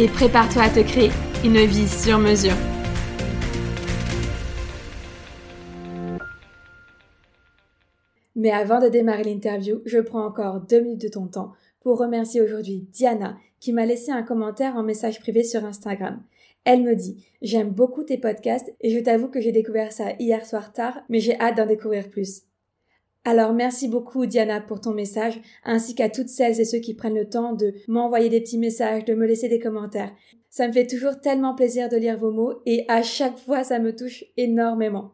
et prépare-toi à te créer une vie sur mesure. Mais avant de démarrer l'interview, je prends encore deux minutes de ton temps pour remercier aujourd'hui Diana qui m'a laissé un commentaire en message privé sur Instagram. Elle me dit J'aime beaucoup tes podcasts et je t'avoue que j'ai découvert ça hier soir tard, mais j'ai hâte d'en découvrir plus. Alors merci beaucoup Diana pour ton message, ainsi qu'à toutes celles et ceux qui prennent le temps de m'envoyer des petits messages, de me laisser des commentaires. Ça me fait toujours tellement plaisir de lire vos mots et à chaque fois ça me touche énormément.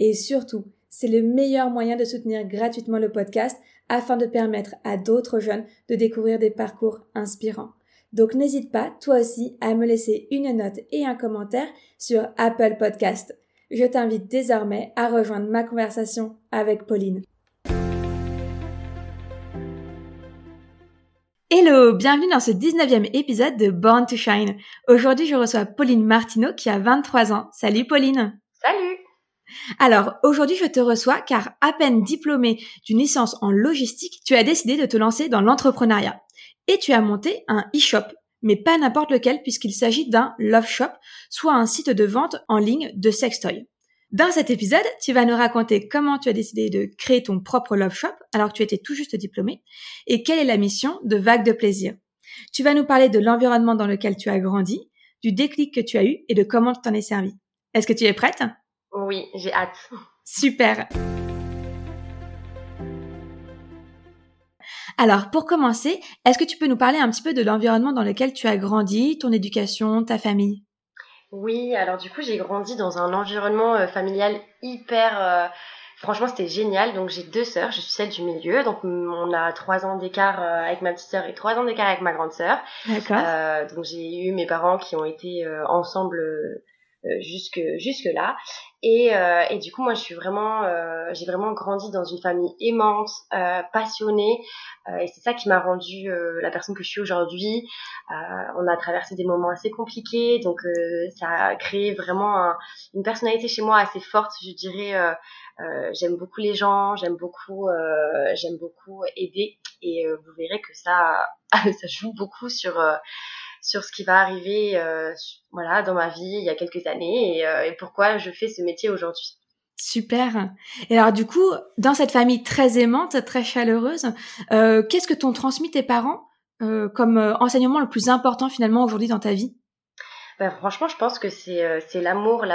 Et surtout, c'est le meilleur moyen de soutenir gratuitement le podcast afin de permettre à d'autres jeunes de découvrir des parcours inspirants. Donc n'hésite pas, toi aussi, à me laisser une note et un commentaire sur Apple Podcast. Je t'invite désormais à rejoindre ma conversation avec Pauline. Hello, bienvenue dans ce 19e épisode de Born to Shine. Aujourd'hui, je reçois Pauline Martineau qui a 23 ans. Salut Pauline. Salut. Alors, aujourd'hui, je te reçois car à peine diplômée d'une licence en logistique, tu as décidé de te lancer dans l'entrepreneuriat. Et tu as monté un e-shop, mais pas n'importe lequel puisqu'il s'agit d'un love shop, soit un site de vente en ligne de sextoy. Dans cet épisode, tu vas nous raconter comment tu as décidé de créer ton propre love shop alors que tu étais tout juste diplômée et quelle est la mission de Vague de plaisir. Tu vas nous parler de l'environnement dans lequel tu as grandi, du déclic que tu as eu et de comment tu t'en es servi. Est-ce que tu es prête? Oui, j'ai hâte. Super. Alors, pour commencer, est-ce que tu peux nous parler un petit peu de l'environnement dans lequel tu as grandi, ton éducation, ta famille? Oui, alors du coup, j'ai grandi dans un environnement euh, familial hyper... Euh, franchement, c'était génial. Donc, j'ai deux sœurs, je suis celle du milieu. Donc, on a trois ans d'écart euh, avec ma petite sœur et trois ans d'écart avec ma grande sœur. D'accord. donc, j'ai eu mes parents qui ont été ensemble euh, jusque jusque là. Et, euh, et du coup moi je suis vraiment euh, j'ai vraiment grandi dans une famille aimante passionnée. Et c'est ça qui m'a rendue la personne que je suis aujourd'hui. On a traversé des moments assez compliqués. Donc ça a créé vraiment une personnalité chez moi assez forte je dirais. J'aime beaucoup les gens j'aime beaucoup j'aime beaucoup aider. Et vous verrez que ça ça joue beaucoup sur sur ce qui va arriver euh, voilà dans ma vie il y a quelques années euh, et, pourquoi je fais ce métier aujourd'hui. Super. Et alors du coup, dans cette famille très aimante, très chaleureuse, euh, qu'est-ce que t'ont transmis tes parents comme enseignement le plus important finalement aujourd'hui dans ta vie? Ben, franchement, je pense que c'est c'est l'amour,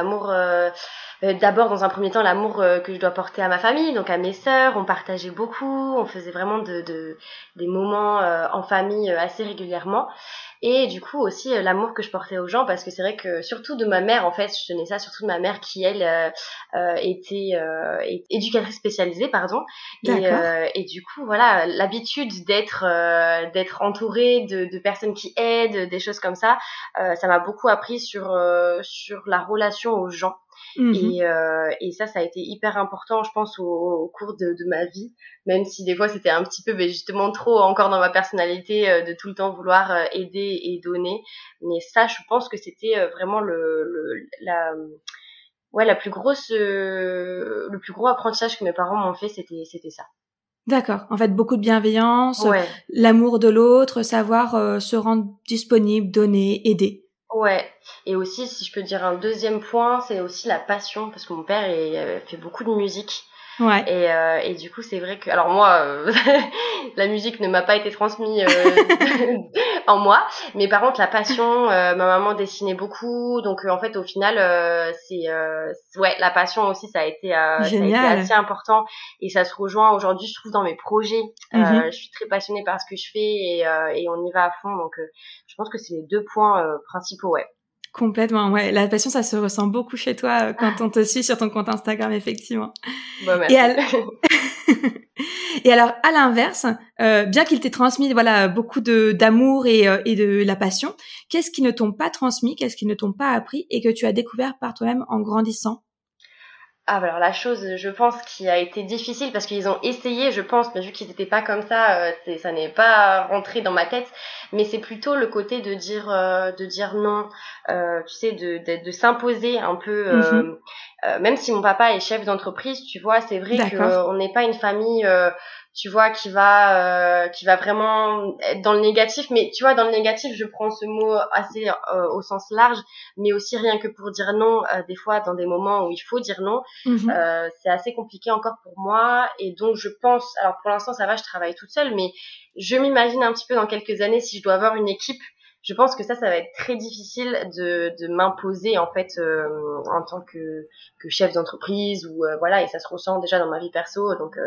l'amour d'abord dans un premier temps l'amour que je dois porter à ma famille, donc à mes sœurs. On partageait beaucoup, on faisait vraiment de, de des moments en famille assez régulièrement. Et du coup aussi euh, l'amour que je portais aux gens parce que c'est vrai que surtout de ma mère en fait je tenais ça surtout de ma mère qui elle euh, euh était euh, éducatrice spécialisée pardon. Et, et du coup voilà l'habitude d'être d'être entourée de, de, personnes qui aident des choses comme ça ça m'a beaucoup appris sur sur la relation aux gens Mmh et, euh, et, ça, ça a été hyper important, je pense, au, au cours de, de, ma vie, même si des fois c'était un petit peu mais justement trop encore dans ma personnalité euh, de tout le temps vouloir euh, aider et donner. Mais ça, je pense que c'était euh, vraiment le, le la ouais, la plus grosse, le plus gros apprentissage que mes parents m'ont fait, c'était, c'était ça. D'accord. En fait, beaucoup de bienveillance, l'amour de l'autre, savoir se rendre disponible, donner, aider. Ouais. Et aussi, si je peux dire un deuxième point, c'est aussi la passion, parce que mon père est, fait beaucoup de musique. Ouais. Et, euh, et du coup, c'est vrai que, alors moi, euh, la musique ne m'a pas été transmise euh, en moi, mais par contre, la passion, ma maman dessinait beaucoup, donc en fait, au final, c'est, ouais, la passion aussi, ça a été, ça a été assez important, et ça se rejoint aujourd'hui, je trouve, dans mes projets. Mhm. je suis très passionnée par ce que je fais et, et on y va à fond, donc je pense que c'est les deux points principaux, ouais. Complètement, ouais. La passion, ça se ressent beaucoup chez toi euh, quand on te suit sur ton compte Instagram, effectivement. Bah, merci. Et, alors, à l'inverse, euh, bien qu'il t'ait transmis voilà beaucoup de d'amour et, euh, et de la passion, qu'est-ce qui ne t'ont pas transmis, qu'est-ce qui ne t'ont pas appris et que tu as découvert par toi-même en grandissant? Ah, bah alors la chose, je pense, qui a été difficile parce qu'ils ont essayé, je pense, mais vu qu'ils n'étaient pas comme ça, euh, ça n'est pas rentré dans ma tête. Mais c'est plutôt le côté de dire, euh, de dire non, euh, tu sais, de, de, de s'imposer un peu. Mhm. même si mon papa est chef d'entreprise, tu vois, c'est vrai qu'on n'est pas une famille tu vois, qui va, euh, qui va vraiment être dans le négatif. Mais tu vois, dans le négatif, je prends ce mot assez euh, au sens large, mais aussi rien que pour dire non, euh, des fois, dans des moments où il faut dire non, mhm. c'est assez compliqué encore pour moi. Et donc, je pense, alors pour l'instant, ça va, je travaille toute seule, mais je m'imagine un petit peu dans quelques années si je dois avoir une équipe. Je pense que ça, ça va être très difficile de, de m'imposer en fait en tant que, que chef d'entreprise ou voilà et ça se ressent déjà dans ma vie perso donc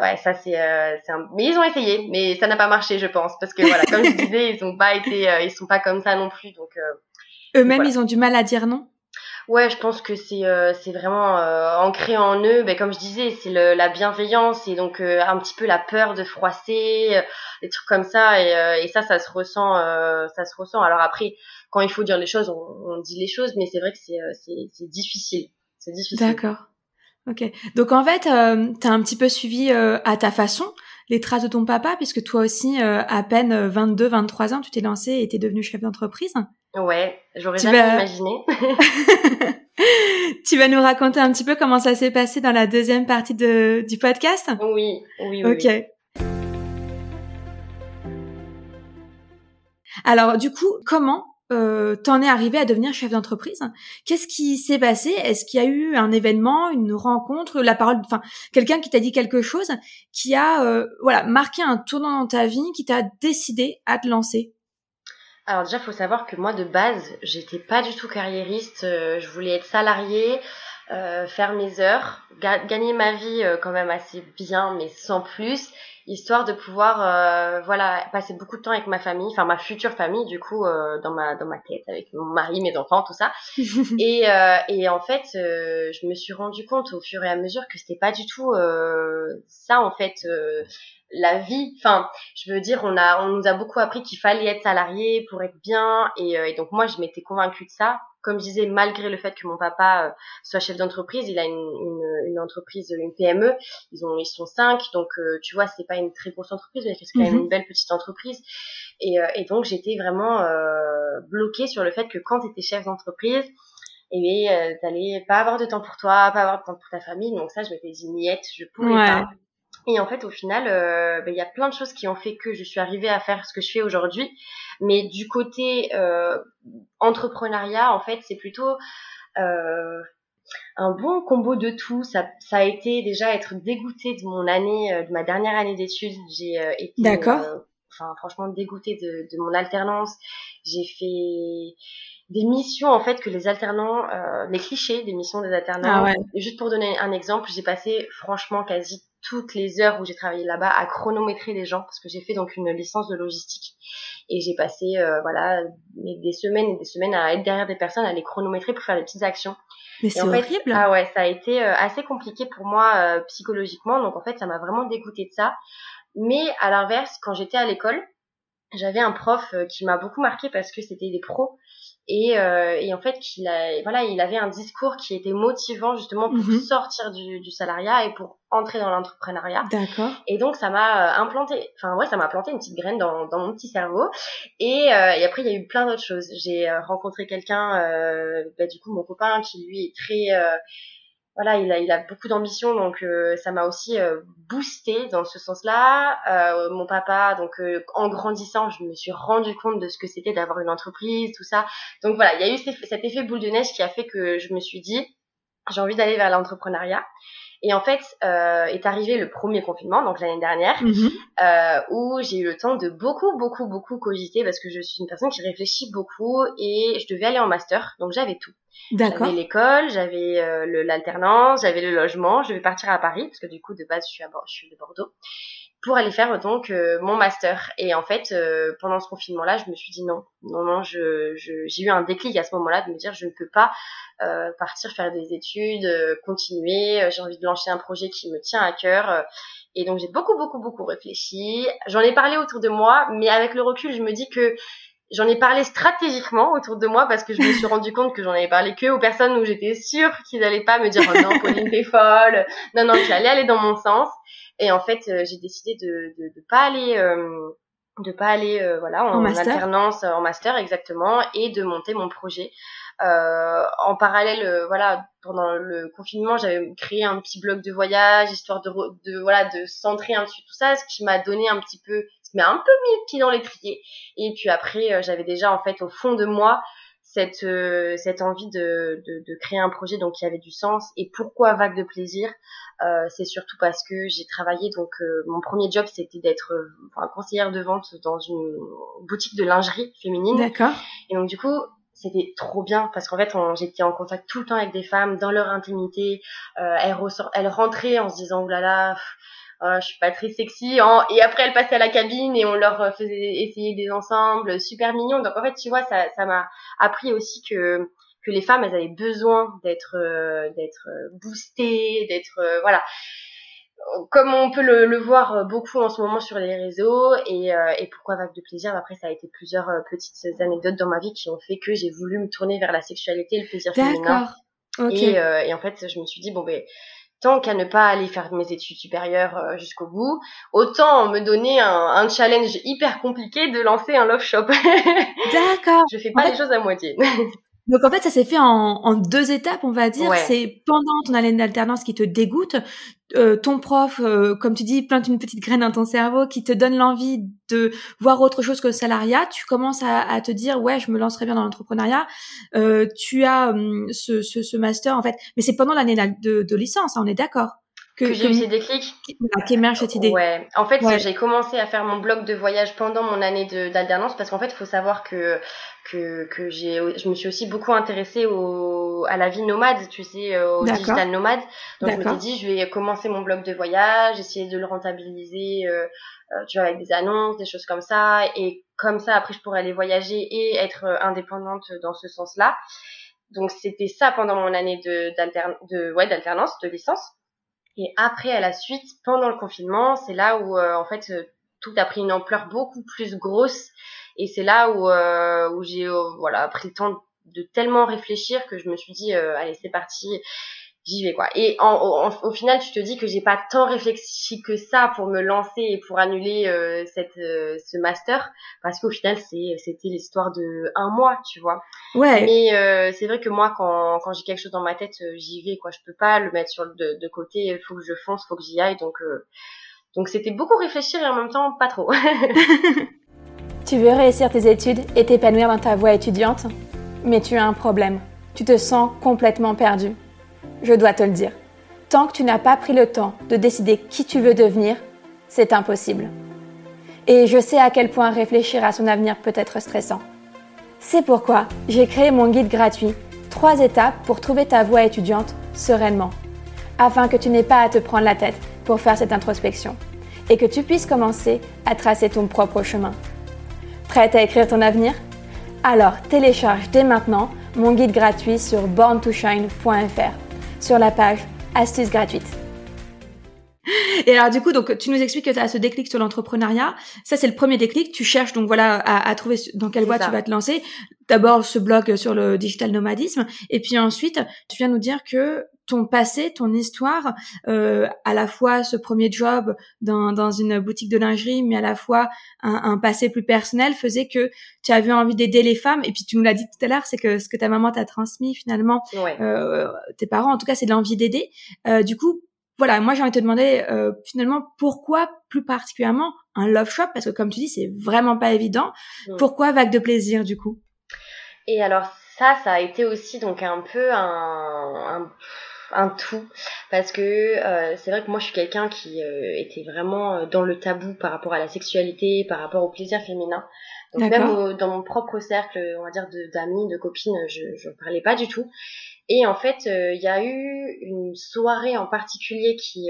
ouais, ça c'est, euh, un... mais ils ont essayé, mais ça n'a pas marché, je pense, parce que voilà, comme je disais, ils ont pas été, euh, ils sont pas comme ça non plus, donc. Euh, Eux-mêmes, ils ont du mal à dire non? Ouais, je pense que c'est euh, c'est vraiment ancré en eux. Ben, comme je disais, c'est la bienveillance et donc un petit peu la peur de froisser, des trucs comme ça. Et, et ça, ça se ressent, ça se ressent. Alors après, quand il faut dire les choses, on, on dit les choses, mais c'est vrai que c'est c'est difficile. C'est difficile. D'accord. Ok. Donc en fait, euh, tu as un petit peu suivi euh, à ta façon les traces de ton papa, puisque toi aussi, euh, à peine 22, 23 ans, tu t'es lancé et t'es devenu chef d'entreprise. Ouais, j'aurais jamais imaginé. tu vas nous raconter un petit peu comment ça s'est passé dans la deuxième partie de, du podcast? Oui, oui, oui. Ok. Alors du coup, comment euh, t'en es arrivé à devenir chef d'entreprise? Qu'est-ce qui s'est passé? Est-ce qu'il y a eu un événement, une rencontre, la parole, enfin quelqu'un qui t'a dit quelque chose qui a euh, voilà marqué un tournant dans ta vie, qui t'a décidé à te lancer? Alors déjà, faut savoir que moi de base, j'étais pas du tout carriériste. Euh, je voulais être salariée, euh, faire mes heures, gagner ma vie quand même assez bien, mais sans plus, histoire de pouvoir euh, voilà passer beaucoup de temps avec ma famille enfin ma future famille du coup euh, dans ma dans ma tête avec mon mari mes enfants tout ça. Et euh, et en fait euh, je me suis rendu compte au fur et à mesure que c'était pas du tout euh, ça en fait la vie. Enfin je veux dire on a on nous a beaucoup appris qu'il fallait être salarié pour être bien et, et donc moi je m'étais convaincue de ça comme je disais, malgré le fait que mon papa euh, soit chef d'entreprise, il a une, une, une, entreprise, une PME. Ils ont, ils sont cinq, donc euh, tu vois, c'est pas une très grosse entreprise, mais c'est quand même mhm. une belle petite entreprise. Et, euh, et donc j'étais vraiment bloquée sur le fait que quand tu étais chef d'entreprise, et euh, t'allais pas avoir de temps pour toi, pas avoir de temps pour ta famille. Donc ça, je m'étais dit niette, je pouvais pas. Et en fait, au final, euh, ben, il y a plein de choses qui ont fait que je suis arrivée à faire ce que je fais aujourd'hui. Mais du côté euh, entrepreneuriat, en fait, c'est plutôt euh, un bon combo de tout. Ça, ça a été déjà être dégoûtée de mon année, euh, de ma dernière année d'études. J'ai euh, été, d'accord. enfin, franchement dégoûtée de, de mon alternance. J'ai fait des missions en fait que les alternants, euh, les clichés des missions des alternants. Ah Juste pour donner un exemple, j'ai passé franchement quasi toutes les heures où j'ai travaillé là-bas à chronométrer les gens parce que j'ai fait donc une licence de logistique et j'ai passé euh, voilà des semaines et des semaines à être derrière des personnes à les chronométrer pour faire des petites actions. Mais c'est horrible. Ah ouais, ça a été euh, assez compliqué pour moi euh, psychologiquement donc en fait ça m'a vraiment dégoûté de ça. Mais à l'inverse, quand j'étais à l'école, j'avais un prof qui m'a beaucoup marqué parce que c'était des pros et, euh, et en fait qu'il a voilà il avait un discours qui était motivant justement pour Mhm. sortir du, du salariat et pour entrer dans l'entrepreneuriat D'accord. et donc ça m'a euh, implanté enfin ouais ça m'a planté une petite graine dans, dans mon petit cerveau et, euh, et après il y a eu plein d'autres choses j'ai euh, rencontré quelqu'un euh, bah, du coup mon copain qui lui est très euh, voilà, il a, beaucoup d'ambition, donc euh, ça m'a aussi euh, boosté dans ce sens-là. Euh, mon papa, donc en grandissant, je me suis rendu compte de ce que c'était d'avoir une entreprise, tout ça. Donc voilà, il y a eu cet effet boule de neige qui a fait que je me suis dit, j'ai envie d'aller vers l'entrepreneuriat. Et en fait, euh, est arrivé le premier confinement, donc l'année dernière, Mhm. euh, où j'ai eu le temps de beaucoup, beaucoup, beaucoup cogiter parce que je suis une personne qui réfléchit beaucoup et je devais aller en master, donc j'avais tout. D'accord. J'avais l'école, j'avais euh, l'alternance, j'avais le logement. Je devais partir à Paris parce que du coup de base je suis à Bor- je suis de Bordeaux pour aller faire donc euh, mon master. Et en fait euh, pendant ce confinement-là, je me suis dit non, non, non. J'ai eu un déclic à ce moment-là de me dire je ne peux pas euh, partir faire des études, euh, continuer. Euh, J'ai envie de lancer un projet qui me tient à cœur. euh, et donc j'ai beaucoup, beaucoup, beaucoup réfléchi. J'en ai parlé autour de moi, mais avec le recul, je me dis que j'en ai parlé stratégiquement autour de moi parce que je me suis rendu compte que j'en avais parlé que aux personnes où j'étais sûre qu'ils allaient pas me dire oh non Pauline t'es folle. Non non tu allais aller dans mon sens. Et en fait euh, j'ai décidé de, de de pas aller euh, de pas aller euh, voilà en, alternance en master exactement et de monter mon projet. Euh, en parallèle euh, voilà pendant le confinement j'avais créé un petit blog de voyage histoire de, de voilà de centrer un petit peu tout ça ce qui m'a donné un petit peu ce qui m'a un peu mis le pied dans l'étrier et puis après, euh, j'avais déjà en fait au fond de moi cette euh, cette envie de, de de créer un projet donc qui avait du sens. Et pourquoi vague de plaisir? Euh, C'est surtout parce que j'ai travaillé donc euh, mon premier job c'était d'être enfin, conseillère de vente dans une boutique de lingerie féminine. D'accord. Et donc du coup c'était trop bien parce qu'en fait j'étais en contact tout le temps avec des femmes dans leur intimité. Euh, elles, elles rentraient en se disant oulala. Euh, je suis pas très sexy hein. et après elles passaient à la cabine et on leur faisait essayer des ensembles super mignons donc en fait tu vois ça ça m'a appris aussi que que les femmes elles avaient besoin d'être euh, d'être euh, boostées d'être euh, voilà comme on peut le, le voir beaucoup en ce moment sur les réseaux et, euh, et pourquoi vague de plaisir après ça a été plusieurs petites anecdotes dans ma vie qui ont fait que j'ai voulu me tourner vers la sexualité et le plaisir féminin D'accord. Ok. et, euh, et en fait, je me suis dit, bon, ben, tant qu'à ne pas aller faire mes études supérieures euh, jusqu'au bout, autant me donner un, un challenge hyper compliqué de lancer un love shop. D'accord. je fais pas les choses à moitié. Donc en fait, ça s'est fait en, en deux étapes, on va dire. Ouais. C'est pendant ton année d'alternance qui te dégoûte, euh, ton prof, euh, comme tu dis, plante une petite graine dans ton cerveau qui te donne l'envie de voir autre chose que le salariat. Tu commences à, à te dire ouais, je me lancerai bien dans l'entrepreneuriat. Euh, tu as hum, ce, ce, ce master en fait, mais c'est pendant l'année de, de licence, hein, on est d'accord? que j'ai eu ces déclics? qu'émerge cette idée. Ouais. En fait, Ouais. j'ai commencé à faire mon blog de voyage pendant mon année d'alternance parce qu'en fait, il faut savoir que que que j'ai je me suis aussi beaucoup intéressée au à la vie nomade, tu sais, euh, au digital nomade. Donc je D'accord. m'étais dit je vais commencer mon blog de voyage, essayer de le rentabiliser euh, euh, tu vois avec des annonces, des choses comme ça et comme ça après je pourrais aller voyager et être euh, indépendante dans ce sens-là. Donc c'était ça pendant mon année de de ouais d'alternance, de licence. Et après, à la suite, pendant le confinement, c'est là où, euh, en fait, tout a pris une ampleur beaucoup plus grosse. Et c'est là où, euh, où j'ai, euh, voilà, pris le temps de tellement réfléchir que je me suis dit, euh, allez, c'est parti, j'y vais, quoi. Et en, en- au final, tu te dis que j'ai pas tant réfléchi que ça pour me lancer et pour annuler euh, cette, euh, ce master, parce qu'au final, c'est, c'était l'histoire de un mois, tu vois. Ouais. Mais euh, c'est vrai que moi, quand, quand j'ai quelque chose dans ma tête, euh, j'y vais. quoi. Je peux pas le mettre sur le de, de côté. Il faut que je fonce, faut que j'y aille. Donc, euh, donc c'était beaucoup réfléchir et en même temps pas trop. Tu veux réussir tes études et t'épanouir dans ta voie étudiante, mais tu as un problème. Tu te sens complètement perdu. Je dois te le dire. Tant que tu n'as pas pris le temps de décider qui tu veux devenir, c'est impossible. Et je sais à quel point réfléchir à son avenir peut être stressant. C'est pourquoi j'ai créé mon guide gratuit, 3 étapes pour trouver ta voie étudiante sereinement, afin que tu n'aies pas à te prendre la tête pour faire cette introspection et que tu puisses commencer à tracer ton propre chemin. Prête à écrire ton avenir? Alors télécharge dès maintenant mon guide gratuit sur borntoshine.fr sur la page Astuces gratuites. Et alors du coup, donc tu nous expliques que tu as ce déclic sur l'entrepreneuriat. Ça, c'est le premier déclic. Tu cherches donc voilà à, à trouver dans quelle voie tu vas te lancer. D'abord ce blog sur le digital nomadisme, et puis ensuite tu viens nous dire que ton passé, ton histoire, euh, à la fois ce premier job dans, dans une boutique de lingerie, mais à la fois un, un passé plus personnel, faisait que tu avais envie d'aider les femmes. Et puis tu nous l'as dit tout à l'heure, c'est que ce que ta maman t'a transmis finalement, euh, tes parents, en tout cas, c'est de l'envie d'aider. Euh, du coup, voilà, moi j'ai envie de te demander euh, finalement pourquoi plus particulièrement un love shop? Parce que comme tu dis c'est vraiment pas évident. Pourquoi vague de plaisir du coup? Et alors ça, ça a été aussi donc un peu un, un un tout parce que euh, c'est vrai que moi je suis quelqu'un qui euh, était vraiment euh, dans le tabou par rapport à la sexualité, par rapport au plaisir féminin. Donc même dans mon propre cercle, on va dire d'amis, de, copines, je je parlais pas du tout. Et en fait, il y a eu une soirée en particulier qui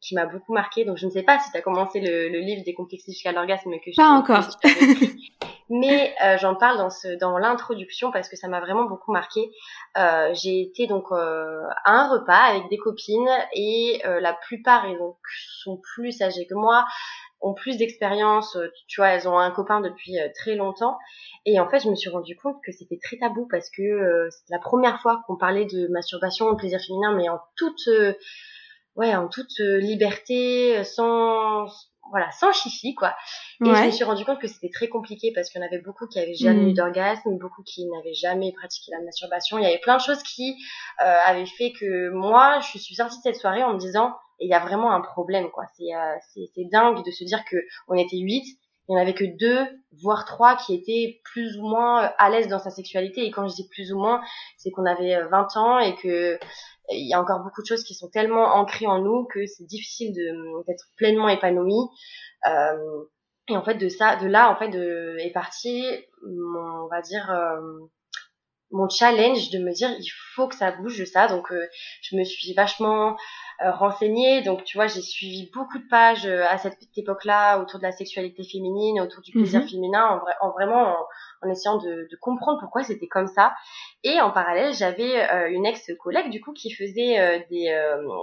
qui m'a beaucoup marqué. Donc je ne sais pas si tu as commencé le, le, livre des complexes jusqu'à l'orgasme que je pas encore. mais euh, j'en parle dans dans l'introduction parce que ça m'a vraiment beaucoup marqué. Euh, j'ai été donc euh, à un repas avec des copines et la plupart donc sont plus âgées que moi, ont plus d'expérience, tu vois, elles ont un copain depuis très longtemps et en fait je me suis rendu compte que c'était très tabou parce que c'était la première fois qu'on parlait de masturbation, de plaisir féminin mais en toute ouais en toute liberté sans voilà, sans chichi, quoi. Et je me suis rendu compte que c'était très compliqué parce qu'il y en avait beaucoup qui avaient jamais eu mm. d'orgasme, beaucoup qui n'avaient jamais pratiqué la masturbation. Il y avait plein de choses qui euh, avaient fait que moi, je suis sortie de cette soirée en me disant, il y a vraiment un problème, quoi. C'est euh, c'est dingue de se dire que on était huit, il n'y en avait que deux, voire trois qui étaient plus ou moins à l'aise dans sa sexualité. Et quand je dis plus ou moins, c'est qu'on avait 20 euh, ans et que il y a encore beaucoup de choses qui sont tellement ancrées en nous que c'est difficile de d'être pleinement épanoui. Euh, et en fait de ça, de là en fait de, est parti mon, on va dire euh, mon challenge de me dire il faut que ça bouge de ça. Donc euh, je me suis vachement euh, renseignée. Donc tu vois, j'ai suivi beaucoup de pages euh, à cette époque-là autour de la sexualité féminine, autour du plaisir mhm. féminin, en, vrai, en vraiment en, essayant de, comprendre pourquoi c'était comme ça. Et en parallèle, j'avais une ex-collègue du coup qui faisait des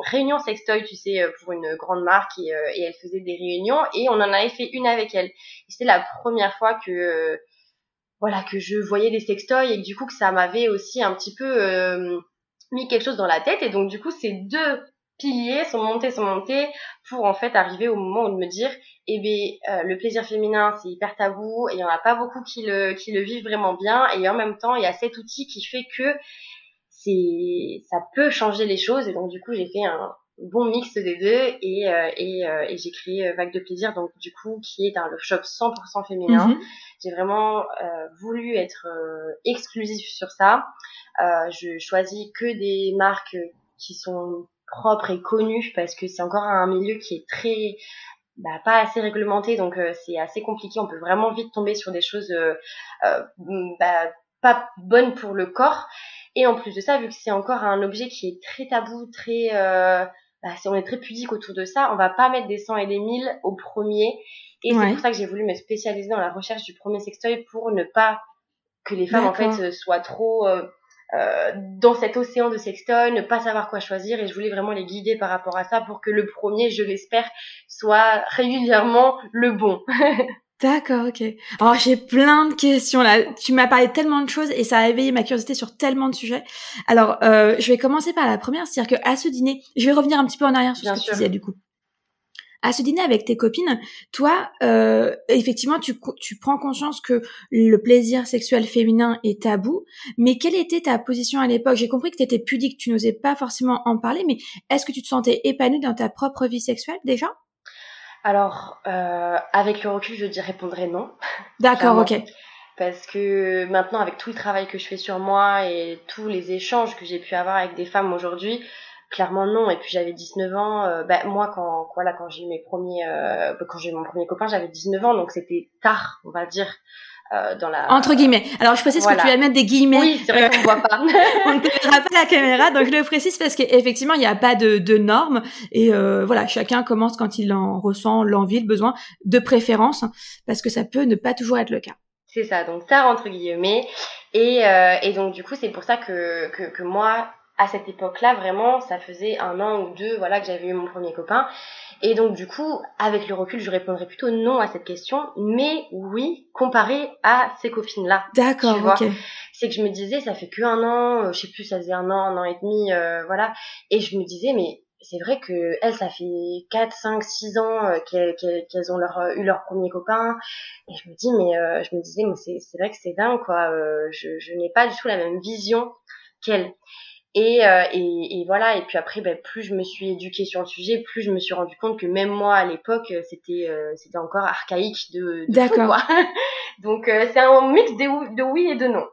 réunions sextoy, tu sais, pour une grande marque et, elle faisait des réunions et on en avait fait une avec elle. C'était la première fois que voilà que je voyais des sextoys et que du coup que ça m'avait aussi un petit peu euh, mis quelque chose dans la tête et donc du coup ces deux piliers sont montés sont montés pour en fait arriver au moment où de me dire eh bien euh, le plaisir féminin c'est hyper tabou et il y en a pas beaucoup qui le qui le vivent vraiment bien et en même temps il y a cet outil qui fait que c'est ça peut changer les choses et donc du coup j'ai fait un bon mix des deux et, euh, et, euh, et j'ai créé Vague de plaisir donc du coup qui est un love shop 100% féminin. Mhm. J'ai vraiment voulu être exclusif sur ça. je choisis que des marques qui sont propres et connues parce que c'est encore un milieu qui est très bah, pas assez réglementé donc c'est assez compliqué. On peut vraiment vite tomber sur des choses bah, pas bonnes pour le corps. Et en plus de ça, vu que c'est encore un objet qui est très tabou, très euh, bah, si on est très pudique autour de ça, on va pas mettre des 100 et des 1000 au premier. Et c'est pour ça que j'ai voulu me spécialiser dans la recherche du premier sextoy pour ne pas que les femmes en fait soient trop euh, dans cet océan de sextoy, ne pas savoir quoi choisir. Et je voulais vraiment les guider par rapport à ça pour que le premier, je l'espère, soit régulièrement le bon. D'accord, ok. Alors j'ai plein de questions là. Tu m'as parlé tellement de choses et ça a éveillé ma curiosité sur tellement de sujets. Alors euh, je vais commencer par la première, c'est-à-dire que à ce dîner, je vais revenir un petit peu en arrière sur ce que tu disais du coup. À ce dîner avec tes copines, toi, euh, effectivement, tu, tu prends conscience que le plaisir sexuel féminin est tabou, mais quelle était ta position à l'époque? J'ai compris que tu étais pudique, tu n'osais pas forcément en parler, mais est-ce que tu te sentais épanouie dans ta propre vie sexuelle déjà? Alors, euh, avec le recul, je dis répondrai non. D'accord, ok. Parce que maintenant, avec tout le travail que je fais sur moi et tous les échanges que j'ai pu avoir avec des femmes aujourd'hui, clairement non. Et puis j'avais 19 ans. Euh, bah, moi, quand voilà, quand j'ai eu mes premiers, euh, quand j'ai eu mon premier copain, j'avais 19 ans, donc c'était tard, on va dire. Euh, dans la entre guillemets. Alors je précise que tu vas mettre des guillemets. Oui, c'est vrai qu'on voit pas. on ne verra pas la caméra, donc je le précise parce qu'effectivement il n'y a pas de, de normes et euh, voilà chacun commence quand il en ressent l'envie, le besoin, de préférence parce que ça peut ne pas toujours être le cas. C'est ça, donc ça entre guillemets et, euh, et donc du coup c'est pour ça que, que, que moi à cette époque-là, vraiment, ça faisait un an ou deux, voilà, que j'avais eu mon premier copain. Et donc, du coup, avec le recul, je répondrais plutôt non à cette question, mais oui, comparé à ces copines-là. D'accord, ok. C'est que je me disais, ça fait que un an, euh, je sais plus, ça faisait un an, un an et demi, euh, voilà. Et je me disais, mais c'est vrai que elles, ça fait 4, 5, 6 ans euh, qu'elles ont leur, eu leur premier copain. Et je me dis, mais je me disais, mais c'est vrai que c'est dingue, quoi. je, je n'ai pas du tout la même vision qu'elles. Et, euh, et, et, voilà. Et puis après, ben, plus je me suis éduquée sur le sujet, plus je me suis rendu compte que même moi à l'époque, euh, c'était euh, c'était encore archaïque de. de D'accord. Donc c'est un mix de, de, oui et de non.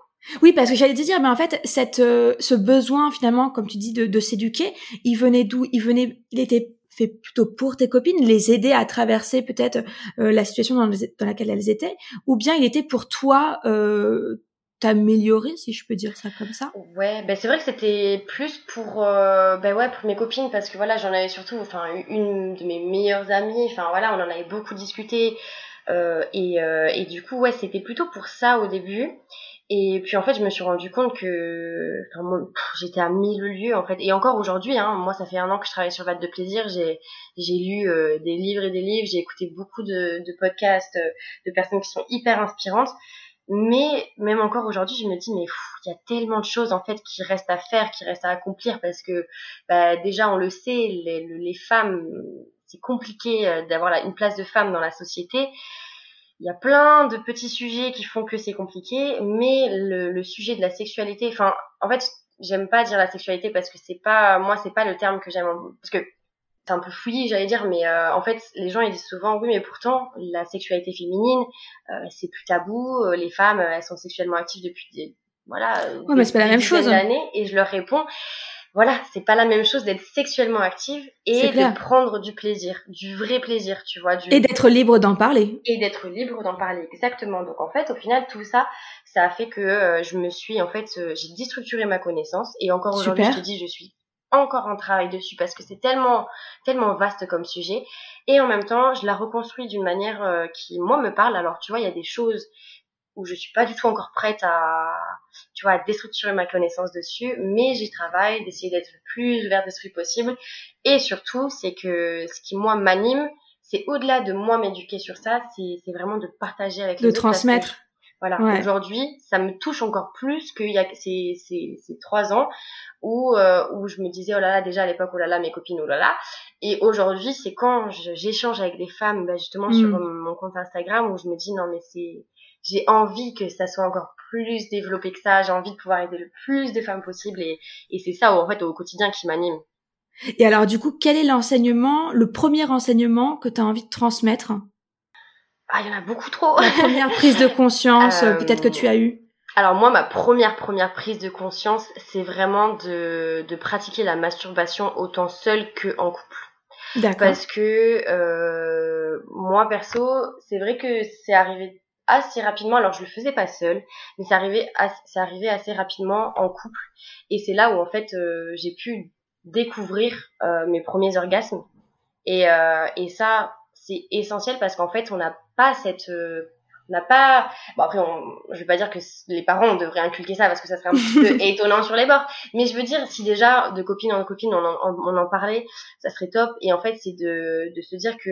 Oui, parce que j'allais te dire, mais en fait, cette ce besoin finalement, comme tu dis, de, de s'éduquer, il venait d'où? Il venait, il était fait plutôt pour tes copines, les aider à traverser peut-être la situation dans, dans, laquelle elles étaient, ou bien il était pour toi euh, t'améliorer si je peux dire ça comme ça. Ouais ben c'est vrai que c'était plus pour euh, ben ouais pour mes copines parce que voilà j'en avais surtout enfin une de mes meilleures amies enfin voilà on en avait beaucoup discuté euh, et, euh, et du coup ouais c'était plutôt pour ça au début. Et puis en fait je me suis rendu compte que enfin, j'étais à mille lieues en fait. Et encore aujourd'hui hein, moi ça fait un an que je travaille sur Vat de plaisir j'ai j'ai lu euh, des livres et des livres j'ai écouté beaucoup de, de podcasts euh, de personnes qui sont hyper inspirantes mais même encore aujourd'hui, je me dis mais il y a tellement de choses en fait qui restent à faire, qui restent à accomplir parce que bah, déjà on le sait, les, femmes, c'est compliqué euh, d'avoir une place de femme dans la société. Il y a plein de petits sujets qui font que c'est compliqué, mais le, le, sujet de la sexualité, enfin en fait j'aime pas dire la sexualité parce que c'est pas moi c'est pas le terme que j'aime parce que c'est un peu fouillis, j'allais dire, mais euh, en fait, les gens ils disent souvent oui, mais pourtant la sexualité féminine, euh, c'est plus tabou. Euh, les femmes, elles sont sexuellement actives depuis des, voilà. Ouais, mais c'est pas la même chose. et je leur réponds, voilà, c'est pas la même chose d'être sexuellement active et de prendre du plaisir, du vrai plaisir, tu vois. Du... Et d'être libre d'en parler. Et d'être libre d'en parler, exactement. Donc en fait, au final, tout ça, ça a fait que je me suis, en fait, j'ai déstructuré ma connaissance et encore aujourd'hui, je te dis, je suis encore un travail dessus parce que c'est tellement tellement vaste comme sujet. Et en même temps je la reconstruis d'une manière euh, qui moi me parle. Alors tu vois il y a des choses où je suis pas du tout encore prête à tu vois à déstructurer ma connaissance dessus mais j'y travaille d'essayer d'être le plus ouvert d'esprit possible. Et surtout c'est que ce qui moi m'anime c'est au-delà de moi m'éduquer sur ça c'est vraiment de partager avec les de transmettre voilà, aujourd'hui, ça me touche encore plus qu'il y a ces, ces, ces trois ans où, euh, où je me disais, oh là là, déjà à l'époque, oh là là, mes copines, oh là là. Et aujourd'hui, c'est quand j'échange avec des femmes, bah, justement, sur mm. mon compte Instagram, où je me dis, non, mais c'est, j'ai envie que ça soit encore plus développé que ça, j'ai envie de pouvoir aider le plus de femmes possible, et, et c'est ça, en fait, au quotidien qui m'anime. Et alors, du coup, quel est l'enseignement, le premier enseignement que tu as envie de transmettre? Ah, il y en a beaucoup trop. La première prise de conscience, euh, peut-être que tu as eu. Alors moi, ma première première prise de conscience, c'est vraiment de, de pratiquer la masturbation autant seule que en couple. D'accord. Parce que euh, moi perso, c'est vrai que c'est arrivé assez rapidement. Alors je le faisais pas seule, mais c'est arrivé c'est arrivé assez rapidement en couple. Et c'est là où en fait euh, j'ai pu découvrir euh, mes premiers orgasmes. Et, euh, et ça, c'est essentiel parce qu'en fait, on n'a pas cette euh, on n'a pas bon après on, je vais pas dire que les parents devraient inculquer ça parce que ça serait un petit peu étonnant sur les bords. Mais je veux dire si déjà de copine en copine on en, on en parlait ça serait top. Et en fait c'est de, de se dire que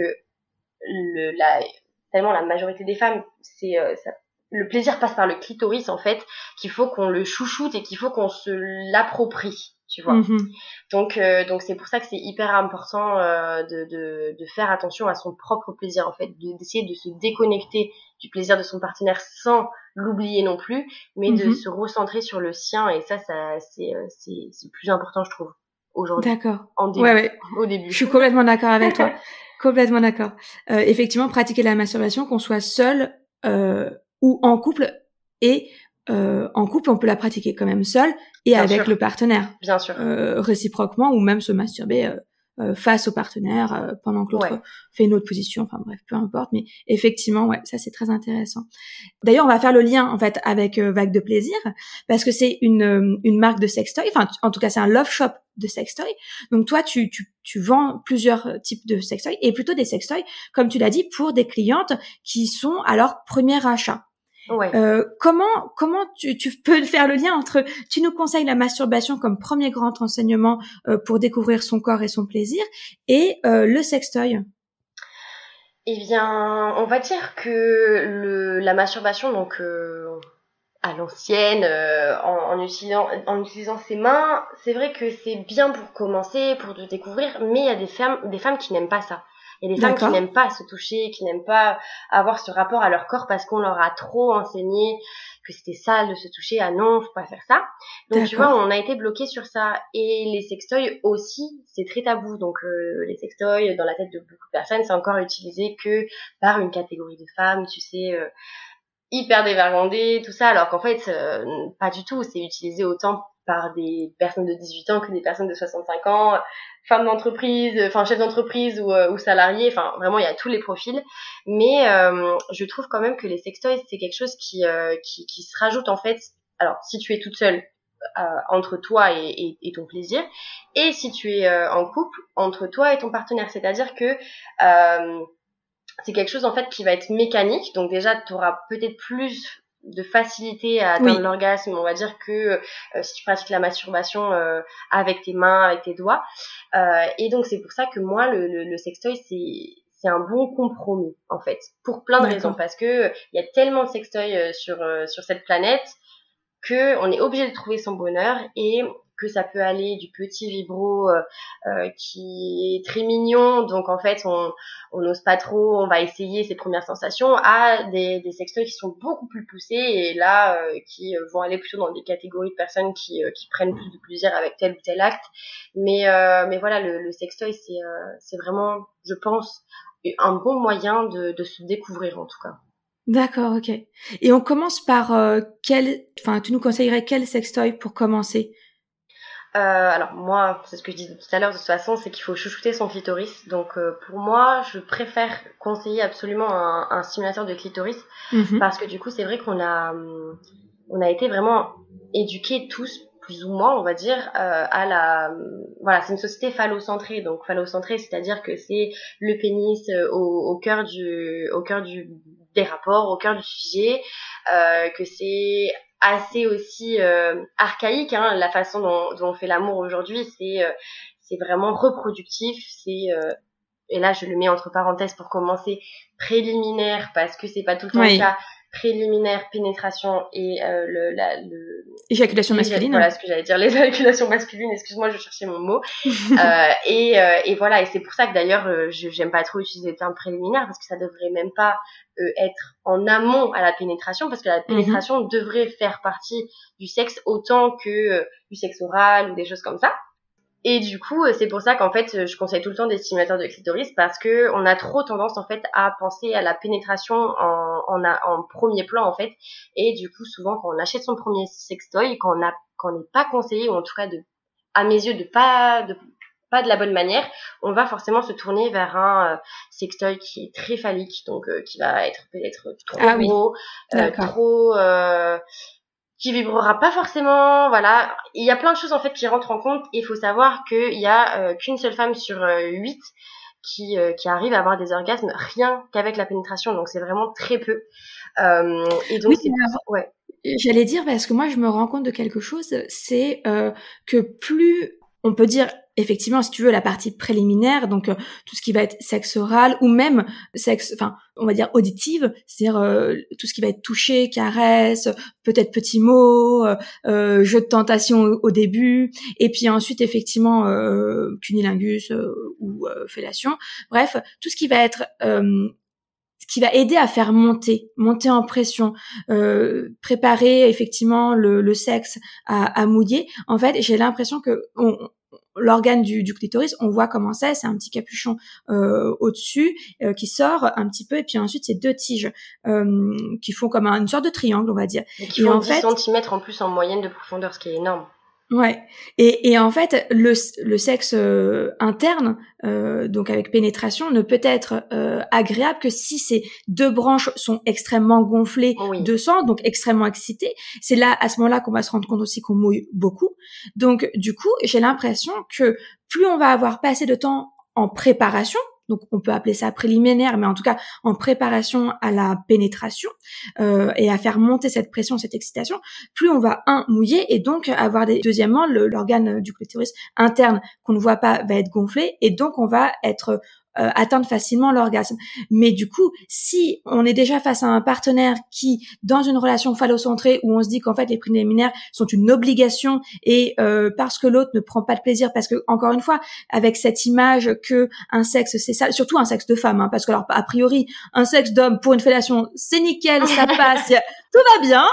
le la tellement la majorité des femmes c'est euh, le plaisir passe par le clitoris en fait qu'il faut qu'on le chouchoute et qu'il faut qu'on se l'approprie tu vois. Mhm. Donc euh, donc c'est pour ça que c'est hyper important euh, de, de, de faire attention à son propre plaisir en fait, d'essayer de, se déconnecter du plaisir de son partenaire sans l'oublier non plus, mais de mhm. se recentrer sur le sien et ça ça c'est euh, c'est c'est plus important je trouve aujourd'hui. D'accord. ouais, ouais. Au début. Je suis complètement d'accord avec toi. complètement d'accord. Euh, effectivement, pratiquer la masturbation, qu'on soit seul euh, ou en couple, et euh, en couple, on peut la pratiquer quand même seul et avec le partenaire. Bien sûr. Euh, réciproquement ou même se masturber euh, euh face au partenaire euh, pendant que l'autre fait une autre position. Enfin bref, peu importe. Mais effectivement, ouais, ça c'est très intéressant. D'ailleurs, on va faire le lien en fait avec Vague de plaisir parce que c'est une une marque de sextoy. Enfin, en tout cas, c'est un love shop de sextoy. Donc toi, tu, tu, tu vends plusieurs types de sextoy et plutôt des sextoys, comme tu l'as dit, pour des clientes qui sont à leur premier achat. Ouais. Euh, comment comment tu, tu peux faire le lien entre tu nous conseilles la masturbation comme premier grand enseignement euh, pour découvrir son corps et son plaisir et euh, le sextoy? Eh bien, on va dire que le, la masturbation, donc euh, à l'ancienne, euh, en, en, utilisant, en utilisant ses mains, c'est vrai que c'est bien pour commencer, pour te découvrir, mais il y a des femmes, des femmes qui n'aiment pas ça. Il y a des femmes qui n'aiment pas se toucher, qui n'aiment pas avoir ce rapport à leur corps parce qu'on leur a trop enseigné que c'était sale de se toucher. Ah non, faut pas faire ça. Donc tu vois, on a été bloqué sur ça. Et les sextoys aussi, c'est très tabou. Donc euh, les sextoys, dans la tête de beaucoup de personnes, c'est encore utilisé que par une catégorie de femmes, tu sais. Euh, hyper dévergondé, tout ça, alors qu'en fait, euh, pas du tout, c'est utilisé autant par des personnes de 18 ans que des personnes de 65 ans, femmes d'entreprise, enfin chefs d'entreprise ou, euh, ou salariés, enfin vraiment il y a tous les profils. Mais euh, je trouve quand même que les sextoys c'est quelque chose qui, euh, qui, qui se rajoute en fait. Alors si tu es toute seule entre toi et, et, ton plaisir, et si tu es en couple entre toi et ton partenaire, c'est-à-dire que c'est quelque chose en fait qui va être mécanique. Donc déjà tu auras peut-être plus de facilité à atteindre oui. l'orgasme, on va dire que euh, si tu pratiques la masturbation euh, avec tes mains, avec tes doigts. Euh, et donc c'est pour ça que moi le, le, le sextoy c'est c'est un bon compromis en fait pour plein de raisons parce que il y a tellement de sextoys sur sur cette planète que on est obligé de trouver son bonheur et que ça peut aller du petit vibro euh, euh, qui est très mignon, donc en fait on on n'ose pas trop, on va essayer ses premières sensations, à des, des sextoys qui sont beaucoup plus poussés et là euh, qui vont aller plutôt dans des catégories de personnes qui, qui prennent plus de plaisir avec tel ou tel acte. Mais mais voilà, le, le sextoy c'est c'est vraiment, je pense, un bon moyen de, de se découvrir en tout cas. D'accord, ok. Et on commence par euh, quel, enfin, tu nous conseillerais quel sextoy pour commencer? Euh, alors moi, c'est ce que je disais tout à l'heure de toute façon, c'est qu'il faut chouchouter son clitoris. Donc euh, pour moi, je préfère conseiller absolument un, un stimulateur de clitoris -hmm. parce que du coup, c'est vrai qu'on a on a été vraiment éduqués tous plus ou moins, on va dire, euh, à la voilà, c'est une société phallocentrée. Donc phallocentrée, c'est-à-dire que c'est le pénis au, au cœur du au cœur du des rapports, au cœur du sujet, que c'est assez aussi euh, archaïque hein, la façon dont, dont on fait l'amour aujourd'hui c'est euh, c'est vraiment reproductif c'est euh, et là je le mets entre parenthèses pour commencer préliminaire parce que c'est pas tout le temps oui. le cas préliminaire pénétration et euh, le, la, le éjaculation masculine. voilà ce que j'allais dire les éjaculations masculines excuse-moi je cherchais mon mot. Euh, et, euh, et voilà et c'est pour ça que d'ailleurs je j'aime pas trop utiliser le terme préliminaire parce que ça devrait même pas être en amont à la pénétration parce que la pénétration mm -hmm. devrait faire partie du sexe autant que du sexe oral ou des choses comme ça et du coup, c'est pour ça qu'en fait, je conseille tout le temps des stimulateurs de clitoris parce que on a trop tendance en fait à penser à la pénétration en, en, en premier plan en fait. Et du coup, souvent quand on achète son premier sextoy, quand on a quand on n'est pas conseillé ou en tout cas de, à mes yeux, de pas de pas de la bonne manière, on va forcément se tourner vers un euh, sextoy qui est très phallique, donc euh, qui va être peut-être trop ah, gros, oui. euh, trop qui vibrera pas forcément voilà. Il y a plein de choses en fait qui rentrent en compte. Et il faut savoir qu'il y a euh, qu'une seule femme sur euh, huit qui euh, qui arrive à avoir des orgasmes rien qu'avec la pénétration. Donc c'est vraiment très peu. Et donc oui, c'est ouais. j'allais dire parce que moi je me rends compte de quelque chose. C'est que plus on peut dire effectivement, si tu veux, la partie préliminaire, donc euh, tout ce qui va être sexe oral ou même sexe, enfin, on va dire auditive, c'est-à-dire euh, tout ce qui va être touché, caresse, peut-être petits mots, euh, jeu de tentation au, début, et puis ensuite effectivement cunilingus ou fellation. Bref, tout ce qui va être ce qui va aider à faire monter, monter en pression, euh, préparer effectivement le, le sexe à, à, mouiller. En fait, j'ai l'impression que on, l'organe du, du, clitoris, on voit comment c'est, c'est un petit capuchon euh, au-dessus euh, qui sort un petit peu, et puis ensuite c'est deux tiges euh, qui font comme un, une sorte de triangle, on va dire. Et qui et font en 10 fait, cm en plus en moyenne de profondeur, ce qui est énorme. Ouais. Et, et en fait, le, le sexe euh, interne, euh, donc avec pénétration, ne peut être euh, agréable que si ces deux branches sont extrêmement gonflées oui. de sang, donc extrêmement excitées. C'est là, à ce moment-là, qu'on va se rendre compte aussi qu'on mouille beaucoup. Donc, du coup, j'ai l'impression que plus on va avoir passé de temps en préparation, donc on peut appeler ça préliminaire, mais en tout cas en préparation à la pénétration euh, et à faire monter cette pression, cette excitation, plus on va un mouiller et donc avoir des. Deuxièmement, l'organe du clitoris interne qu'on ne voit pas va être gonflé et donc on va être euh, atteindre facilement l'orgasme. Mais du coup, si on est déjà face à un partenaire qui, dans une relation phallocentrée où on se dit qu'en fait les préliminaires sont une obligation et euh, parce que l'autre ne prend pas de plaisir, parce que encore une fois, avec cette image que un sexe c'est ça, surtout un sexe de femme, hein, parce que alors a priori un sexe d'homme pour une fellation c'est nickel, ça passe, tout va bien,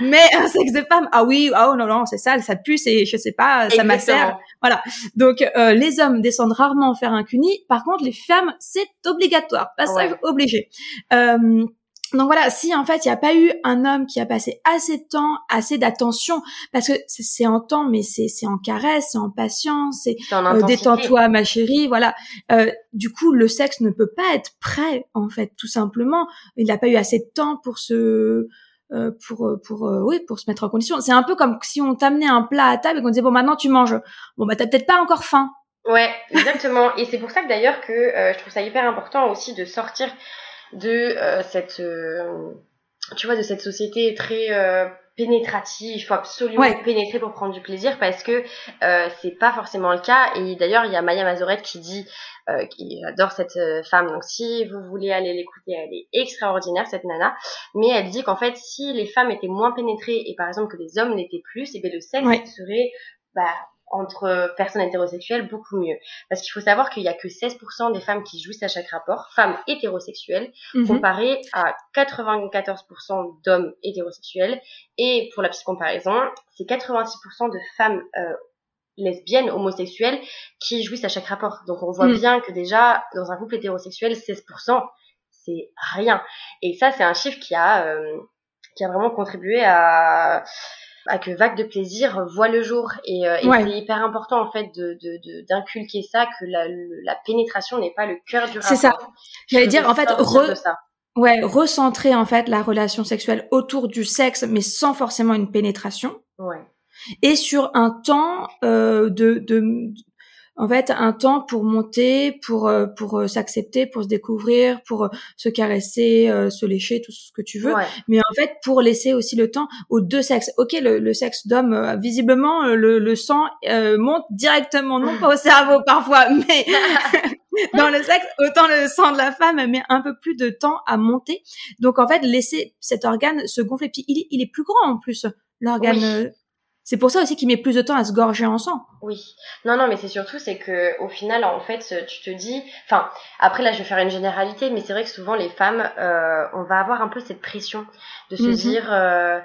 mais un sexe de femme, ah oui, ah oh non non c'est sale, ça pue, c'est je sais pas, ça m'assère, voilà. Donc euh, les hommes descendent rarement faire un cuni, par contre les femmes, c'est obligatoire, passage obligé. Euh, donc voilà, si en fait il n'y a pas eu un homme qui a passé assez de temps, assez d'attention, parce que c'est en temps, mais c'est en caresse, c'est en patience, c'est euh, détends-toi ma chérie, voilà. Euh, du coup, le sexe ne peut pas être prêt en fait, tout simplement. Il n'a pas eu assez de temps pour se euh, pour pour oui pour se mettre en condition. C'est un peu comme si on t'amenait un plat à table et qu'on disait bon maintenant tu manges. Bon bah t'as peut-être pas encore faim. Ouais, exactement. et c'est pour ça que d'ailleurs que euh, je trouve ça hyper important aussi de sortir de euh, cette, euh, tu vois, de cette société très pénétrative. Il faut absolument pénétrer pour prendre du plaisir parce que c'est pas forcément le cas. Et d'ailleurs, il y a Maya Mazorette qui dit, qui adore cette femme. Donc si vous voulez aller l'écouter, elle est extraordinaire cette nana. Mais elle dit qu'en fait, si les femmes étaient moins pénétrées et par exemple que les hommes l'étaient plus, et eh bien le sexe serait bah, entre personnes hétérosexuelles beaucoup mieux. Parce qu'il faut savoir qu'il y a que 16% des femmes qui jouissent à chaque rapport, femmes hétérosexuelles, mhm. comparé à 94% d'hommes hétérosexuels. Et pour la petite comparaison, c'est 86% de femmes euh, lesbiennes, homosexuelles, qui jouissent à chaque rapport. Donc on voit mhm. bien que déjà, dans un couple hétérosexuel, 16%, c'est rien. Et ça, c'est un chiffre qui a, euh, qui a vraiment contribué à à que Vague de plaisir voit le jour et, euh, c'est hyper important en fait de d'inculquer ça que la, la pénétration n'est pas le cœur du rapport. C'est ça. J'allais dire en fait ouais recentrer en fait la relation sexuelle autour du sexe mais sans forcément une pénétration. Ouais. Et sur un temps euh, de, de en fait un temps pour monter, pour euh, pour euh, s'accepter, pour se découvrir, pour euh, se caresser, se lécher, tout ce que tu veux. Mais en fait pour laisser aussi le temps aux deux sexes. Ok, le, sexe d'homme, visiblement le, le sang monte directement, non pas au cerveau parfois, mais dans le sexe, autant le sang de la femme met un peu plus de temps à monter. Donc en fait laisser cet organe se gonfler. Puis il, il est plus grand en plus l'organe c'est pour ça aussi qu'il met plus de temps à se gorger en sang. Oui. Non, non, mais c'est surtout, c'est que au final, en fait, tu te dis, enfin, après là, je vais faire une généralité, mais c'est vrai que souvent les femmes, euh, on va avoir un peu cette pression de se mhm. dire, euh,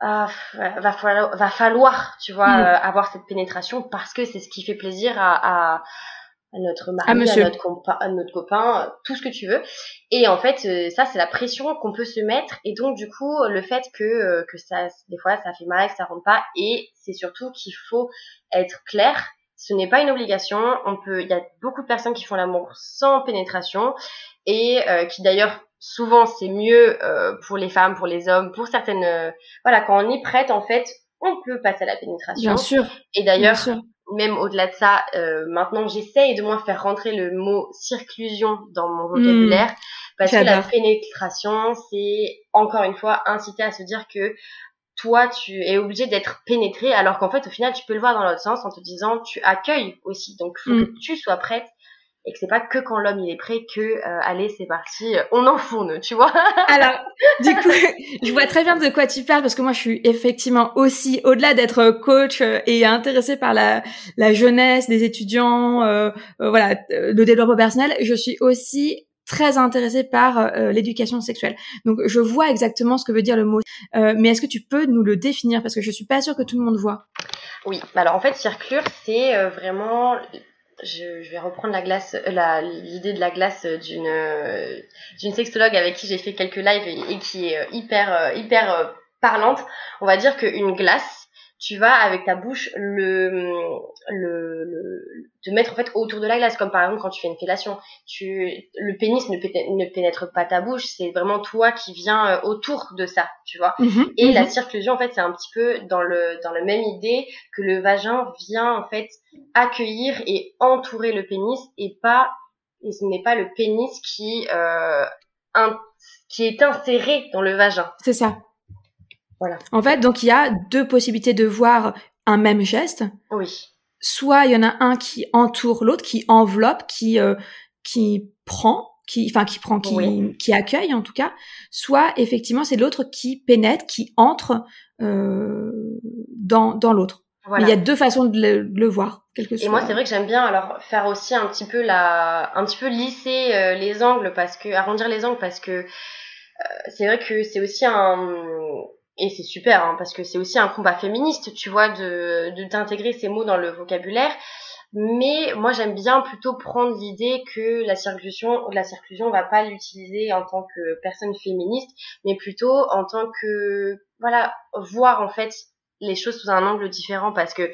ah, va falloir, va falloir, tu vois, mhm. euh, avoir cette pénétration parce que c'est ce qui fait plaisir à, à à notre mari, à, notre, à notre copain, tout ce que tu veux. Et en fait, euh, ça, c'est la pression qu'on peut se mettre. Et donc, du coup, le fait que, euh, que ça, des fois, ça fait mal, que ça rentre pas. Et c'est surtout qu'il faut être clair. Ce n'est pas une obligation. On peut, il y a beaucoup de personnes qui font l'amour sans pénétration et euh, qui d'ailleurs souvent c'est mieux pour les femmes, pour les hommes, pour certaines. voilà, quand on est prête, en fait, on peut passer à la pénétration. Bien sûr. Et d'ailleurs, même au-delà de ça, euh, maintenant j'essaye de moins faire rentrer le mot circlusion dans mon vocabulaire hmm. parce que la pénétration, c'est encore une fois inciter à se dire que toi tu es obligé d'être pénétré alors qu'en fait au final tu peux le voir dans l'autre sens en te disant tu accueilles aussi donc faut hmm. que tu sois prête et que c'est pas que quand l'homme il est prêt que euh, allez c'est parti euh, on enfourne tu vois alors du coup je vois très bien de quoi tu parles parce que moi je suis effectivement aussi au-delà d'être coach euh, et intéressée par la, la jeunesse des étudiants voilà le développement personnel je suis aussi très intéressée par l'éducation sexuelle. Donc je vois exactement ce que veut dire le mot. mais est-ce que tu peux nous le définir? Parce que je suis pas sûre que tout le monde voit. Oui, alors en fait circlure c'est vraiment je, vais reprendre euh, l'idée de la glace d'une euh, d'une sexologue avec qui j'ai fait quelques lives et, qui est euh, hyper hyper parlante. On va dire qu'une glace, tu vas avec ta bouche le, le, le te mettre en fait autour de la glace comme par exemple quand tu fais une fellation tu le pénis ne, pénètre, ne pénètre pas ta bouche c'est vraiment toi qui viens euh, autour de ça tu vois mhm, et la mhm. circlusion en fait c'est un petit peu dans le dans la même idée que le vagin vient en fait accueillir et entourer le pénis et pas et ce n'est pas le pénis qui qui est inséré dans le vagin. C'est ça. Voilà. En fait, donc il y a deux possibilités de voir un même geste. Oui. Soit il y en a un qui entoure l'autre, qui enveloppe, qui euh, qui prend, qui enfin qui prend, qui qui accueille en tout cas. Soit effectivement c'est l'autre qui pénètre, qui entre euh, dans dans l'autre. Voilà. il y a deux façons de le, voir. Quelque et moi, c'est vrai que j'aime bien alors faire aussi un petit peu la, un petit peu lisser euh, les angles parce que arrondir les angles parce que euh, c'est vrai que c'est aussi un et c'est super hein, parce que c'est aussi un combat féministe, tu vois, de d'intégrer ces mots dans le vocabulaire. Mais moi j'aime bien plutôt prendre l'idée que la circulution, la circulution, on va pas l'utiliser en tant que personne féministe, mais plutôt en tant que voilà voir en fait les choses sous un angle différent parce que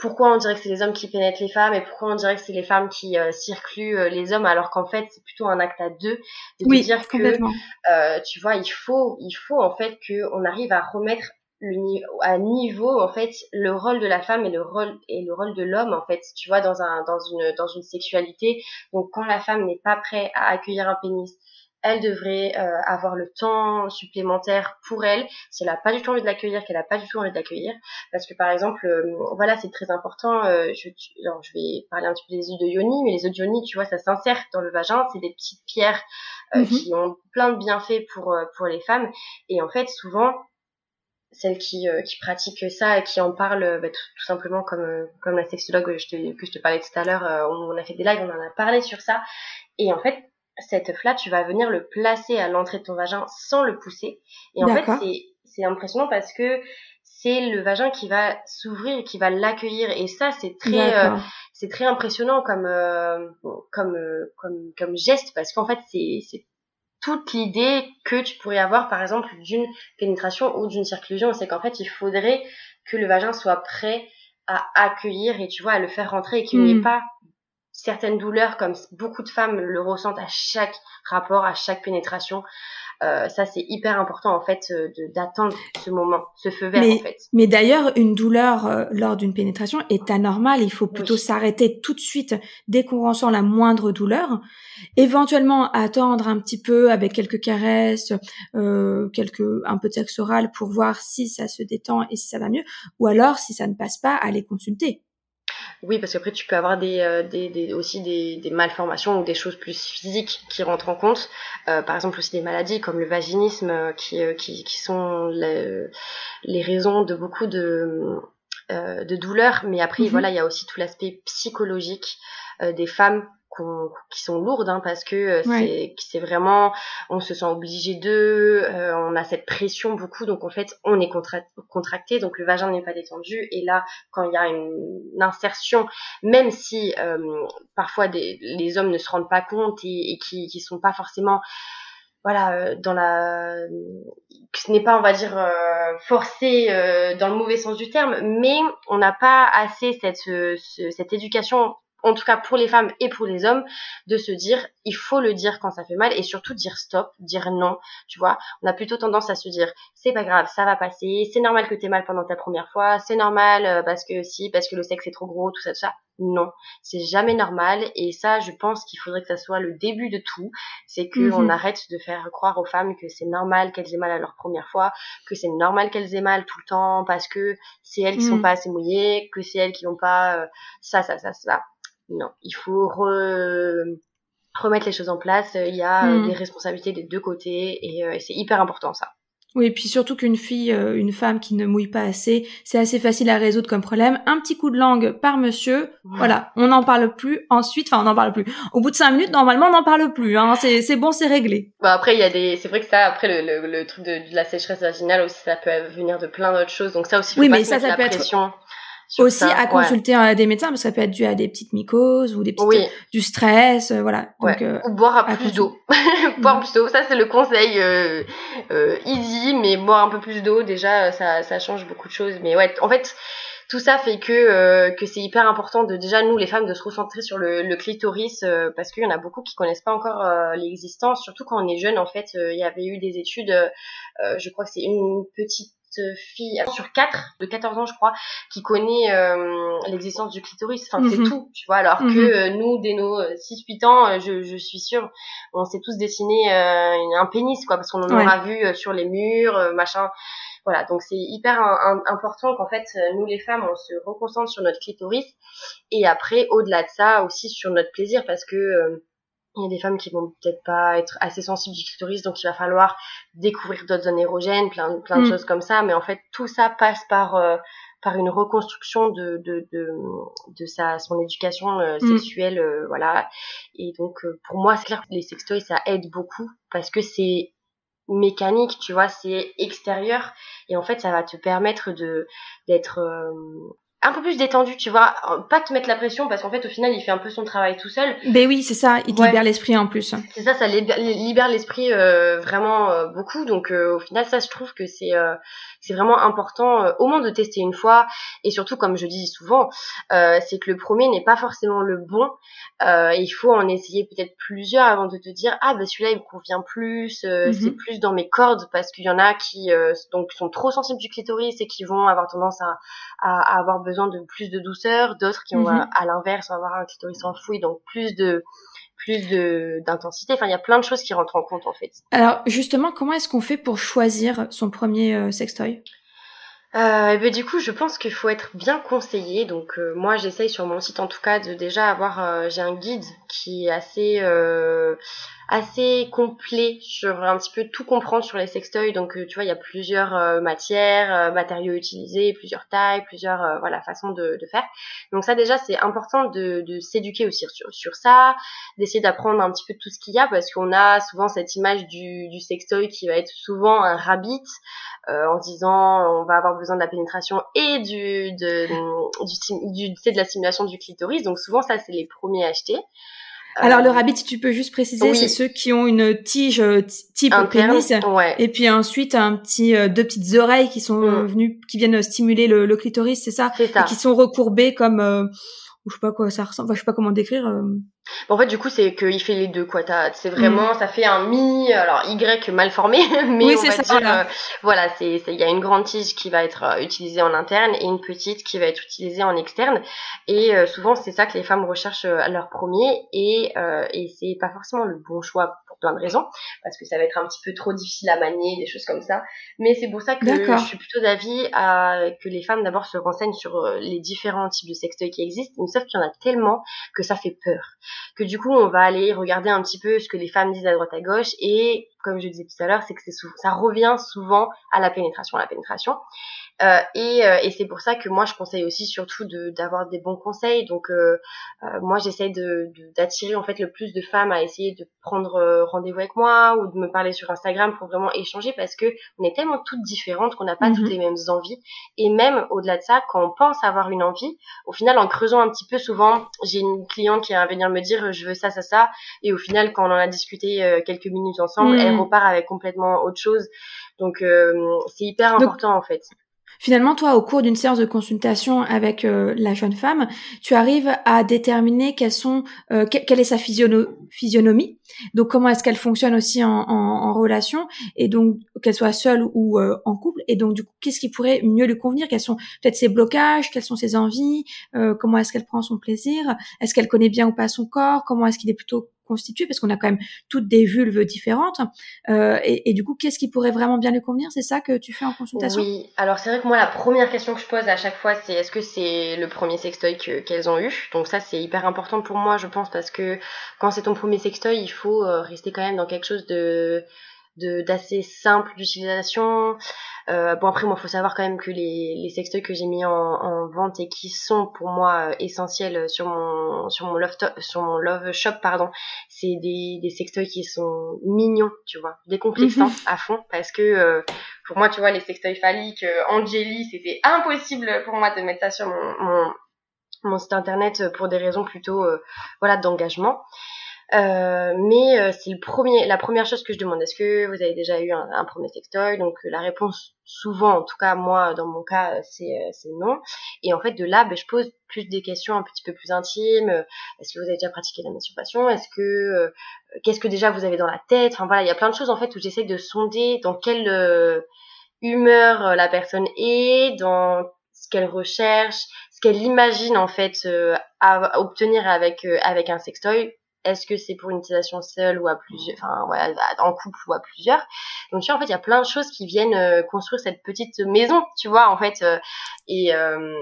pourquoi on dirait que c'est les hommes qui pénètrent les femmes et pourquoi on dirait que c'est les femmes qui euh, circulent euh, les hommes alors qu'en fait c'est plutôt un acte à deux de oui, dire que euh, tu vois il faut il faut en fait que on arrive à remettre le à niveau en fait le rôle de la femme et le rôle et le rôle de l'homme en fait tu vois dans un dans une dans une sexualité. Donc quand la femme n'est pas prête à accueillir un pénis elle devrait euh, avoir le temps supplémentaire pour elle. Si elle n'a pas du tout envie de l'accueillir qu'elle n'a pas du tout envie de l'accueillir. Parce que par exemple euh, voilà c'est très important euh, je, alors, je vais parler un petit peu des œufs de yoni mais les œufs de yoni tu vois ça s'insère dans le vagin. C'est des petites pierres mhm. qui ont plein de bienfaits pour pour les femmes. Et en fait souvent celles qui, qui pratiquent ça et qui en parlent bah, tout, simplement comme comme la sexologue que je te, que je te parlais tout à l'heure on a fait des lives on en a parlé sur ça. Et en fait cette œuf-là, tu vas venir le placer à l'entrée de ton vagin sans le pousser. Et en fait, c'est impressionnant parce que c'est le vagin qui va s'ouvrir et qui va l'accueillir. Et ça, c'est très, euh, c'est très impressionnant comme, euh, comme, euh, comme, comme geste parce qu'en fait, c'est toute l'idée que tu pourrais avoir, par exemple, d'une pénétration ou d'une circlusion. C'est qu'en fait, il faudrait que le vagin soit prêt à accueillir et tu vois, à le faire rentrer et qu'il n'y ait hmm. pas certaines douleurs comme beaucoup de femmes le ressentent à chaque rapport, à chaque pénétration. Euh, ça c'est hyper important en fait euh, d'attendre ce moment, ce feu vert mais, en fait. Mais d'ailleurs une douleur euh, lors d'une pénétration est anormale. Il faut plutôt s'arrêter tout de suite dès qu'on ressent la moindre douleur. Éventuellement attendre un petit peu avec quelques caresses, quelques un peu de sexe oral pour voir si ça se détend et si ça va mieux. Ou alors si ça ne passe pas, aller consulter. Oui, parce qu'après tu peux avoir des, euh, des, des aussi des, des, malformations ou des choses plus physiques qui rentrent en compte. Euh, par exemple aussi des maladies comme le vaginisme euh, qui, qui, qui sont les, les raisons de beaucoup de, de douleurs. Mais après, mhm. voilà, il y a aussi tout l'aspect psychologique des femmes qui sont lourdes hein, parce que euh, c'est c'est vraiment on se sent obligé d'eux euh, on a cette pression beaucoup donc en fait on est contracté donc le vagin n'est pas détendu et là quand il y a une, insertion même si euh, parfois des, les hommes ne se rendent pas compte et, et qui qui sont pas forcément voilà dans la ce n'est pas on va dire forcé dans le mauvais sens du terme mais on n'a pas assez cette cette éducation en tout cas pour les femmes et pour les hommes, de se dire il faut le dire quand ça fait mal et surtout dire stop, dire non, tu vois. On a plutôt tendance à se dire c'est pas grave, ça va passer, c'est normal que t'aies mal pendant ta première fois, c'est normal euh, parce que si, parce que le sexe est trop gros, tout ça, tout ça. Non, c'est jamais normal et ça, je pense qu'il faudrait que ça soit le début de tout. C'est que on mhm. arrête de faire croire aux femmes que c'est normal qu'elles aient mal à leur première fois, que c'est normal qu'elles aient mal tout le temps parce que c'est elles qui sont mhm. pas assez mouillées, que c'est elles qui n'ont pas euh, ça, ça, ça, ça non, il faut remettre les choses en place. Il y a euh, hmm. des responsabilités des deux côtés euh, et, c'est hyper important ça. Oui, et puis surtout qu'une fille, euh, une femme qui ne mouille pas assez, c'est assez facile à résoudre comme problème. Un petit coup de langue par monsieur, voilà, on n'en parle plus. Ensuite, enfin, on n'en parle plus. Au bout de cinq minutes, normalement, on n'en parle plus. Hein. C'est bon, c'est réglé. Bah après, il y a des, c'est vrai que ça, après le, le, truc de, la sécheresse vaginale aussi, ça peut venir de plein d'autres choses. Donc ça aussi, faut oui, pas mais ça, ça peut être aussi à consulter euh, des médecins parce que ça peut être dû à des petites mycoses ou des petites du stress euh, voilà. Donc euh, ou boire à plus d'eau. Boire mm. plus d'eau ça c'est le conseil easy mais boire un peu plus d'eau déjà ça ça change beaucoup de choses. Mais ouais en fait tout ça fait que que c'est hyper important de déjà nous les femmes de se recentrer sur le, le clitoris parce qu'il y en a beaucoup qui connaissent pas encore l'existence. Surtout quand on est jeune en fait il y avait eu des études je crois que c'est une petite fille sur 4 de 14 ans je crois qui connaît euh, l'existence du clitoris. Enfin c'est mhm. tout tu vois. Alors mhm. que euh, nous dès nos 6 8 ans je, je suis sûre on s'est tous dessiné un pénis quoi parce qu'on en aura vu sur les murs machin. Voilà. Donc c'est hyper important qu'en fait nous les femmes on se reconcentre sur notre clitoris. Et après au-delà de ça aussi sur notre plaisir parce que il y a des femmes qui vont peut-être pas être assez sensibles du clitoris, donc il va falloir découvrir d'autres zones érogènes, plein, plein de mm. choses comme ça. Mais en fait, tout ça passe par euh, par une reconstruction de de de, de sa son éducation euh, mm. sexuelle, euh, voilà. Et donc pour moi, c'est clair que les sextoys ça aide beaucoup parce que c'est mécanique, tu vois, c'est extérieur et en fait ça va te permettre de d'être un peu plus détendu, tu vois, pas te mettre la pression parce qu'en fait au final il fait un peu son travail tout seul. Ben oui, c'est ça, il te libère l'esprit en plus. C'est ça, ça libère l'esprit euh, vraiment euh, beaucoup. Donc euh, au final ça je trouve que c'est c'est vraiment important au moins de tester une fois et surtout comme je dis souvent, c'est que le premier n'est pas forcément le bon. il faut en essayer peut-être plusieurs avant de te dire ah ben celui-là il me convient plus, mhm. c'est plus dans mes cordes parce qu'il y en a qui donc sont trop sensibles du clitoris et qui vont avoir tendance à, à, à avoir besoin besoin de plus de douceur, d'autres qui ont mhm. à, l'inverse avoir un clitoris enfoui, donc plus de plus de d'intensité. Enfin, il y a plein de choses qui rentrent en compte en fait. Alors justement, comment est-ce qu'on fait pour choisir son premier euh, sextoy? Euh, ben, du coup, je pense qu'il faut être bien conseillé. Donc euh, moi, j'essaye sur mon site en tout cas de déjà avoir, euh, j'ai un guide qui est assez assez complet sur un petit peu tout comprendre sur les sextoys. Donc tu vois, il y a plusieurs matières, matériaux utilisés, plusieurs tailles, plusieurs voilà façons de, de, faire. Donc ça déjà, c'est important de, de s'éduquer aussi sur, sur ça, d'essayer d'apprendre un petit peu tout ce qu'il y a parce qu'on a souvent cette image du, du sextoy qui va être souvent un rabbit. Euh, en disant on va avoir besoin de la pénétration et du de du, du de la stimulation du clitoris. Donc souvent ça c'est les premiers à acheter. Alors le euh, rabbit, si tu peux juste préciser, c'est ceux qui ont une tige euh, type pénis, et puis ensuite un petit deux petites oreilles qui sont mm. venues, qui viennent stimuler le, le clitoris, c'est ça, ça, et qui sont recourbées comme je sais pas quoi ça ressemble, enfin, je sais pas comment décrire. Euh. En fait, du coup, c'est qu'il fait les deux, quoi. C'est vraiment, mm. ça fait un mi, alors Y mal formé, mais oui, on va ça, dire, voilà, euh, c'est, il y a une grande tige qui va être euh, utilisée en interne et une petite qui va être utilisée en externe. Et souvent, c'est ça que les femmes recherchent à leur premier, et et c'est pas forcément le bon choix plein de raisons, parce que ça va être un petit peu trop difficile à manier, des choses comme ça. Mais c'est pour ça que je suis plutôt d'avis à que les femmes d'abord se renseignent sur les différents types de sextoys qui existent sauf qu'il y en a tellement que ça fait peur. Que du coup, on va aller regarder un petit peu ce que les femmes disent à droite à gauche et comme je disais tout à l'heure, c'est que c'est ça revient souvent à la pénétration, à la pénétration. Euh, et, euh, et c'est pour ça que moi je conseille aussi surtout d'avoir des bons conseils. Donc euh, moi j'essaie de d'attirer en fait le plus de femmes à essayer de prendre rendez-vous avec moi ou de me parler sur Instagram pour vraiment échanger parce que on est tellement toutes différentes qu'on n'a pas toutes mhm. les mêmes envies. Et même au-delà de ça, quand on pense avoir une envie, au final en creusant un petit peu, souvent j'ai une cliente qui va venir me dire je veux ça ça ça, et au final quand on en a discuté quelques minutes ensemble, elle mhm. repart avec complètement autre chose. Donc c'est hyper important en fait. Finalement, toi, au cours d'une séance de consultation avec euh, la jeune femme, tu arrives à déterminer quelles sont, euh, quelle est sa physionomie, donc comment est-ce qu'elle fonctionne aussi en, en, relation, et donc qu'elle soit seule ou euh, en couple, et donc du coup, qu'est-ce qui pourrait mieux lui convenir, quels sont peut-être ses blocages, quelles sont ses envies, comment est-ce qu'elle prend son plaisir, est-ce qu'elle connaît bien ou pas son corps, comment est-ce qu'il est plutôt constitué parce qu'on a quand même toutes des vulves différentes. Euh, et, du coup, qu'est-ce qui pourrait vraiment bien lui convenir? C'est ça que tu fais en consultation? Oui. Alors c'est vrai que moi, la première question que je pose à chaque fois, c'est est-ce que c'est le premier sextoy qu'elles ont eu? Donc ça, c'est hyper important pour moi, je pense, parce que quand c'est ton premier sextoy, il faut euh, rester quand même dans quelque chose de d'assez simple d'utilisation. Euh, bon après moi faut savoir quand même que les, les sextoys que j'ai mis en, en, vente et qui sont pour moi euh, essentiels sur mon sur mon love sur mon love shop pardon, c'est des des sextoys qui sont mignons, tu vois, décomplexants mhm. à fond parce que euh, pour moi tu vois les sextoys phalliques euh, Angeli, c'était impossible pour moi de mettre ça sur mon, mon mon site internet pour des raisons plutôt voilà d'engagement. Euh, mais euh, c'est le premier, la première chose que je demande. Est-ce que vous avez déjà eu un, premier sextoy? Donc euh, la réponse, souvent, en tout cas moi, dans mon cas, c'est c'est non. Et en fait, de là, ben, je pose plus des questions un petit peu plus intimes. Est-ce que vous avez déjà pratiqué la masturbation? Est-ce que qu'est-ce que déjà vous avez dans la tête? Enfin voilà, il y a plein de choses en fait où j'essaie de sonder dans quel humeur la personne est, dans ce qu'elle recherche, ce qu'elle imagine en fait à obtenir avec avec un sextoy est-ce que c'est pour une utilisation seule ou à plusieurs, enfin voilà, en couple ou à plusieurs. Donc tu vois, en fait, il y a plein de choses qui viennent euh, construire cette petite maison, tu vois, en fait, euh, et euh,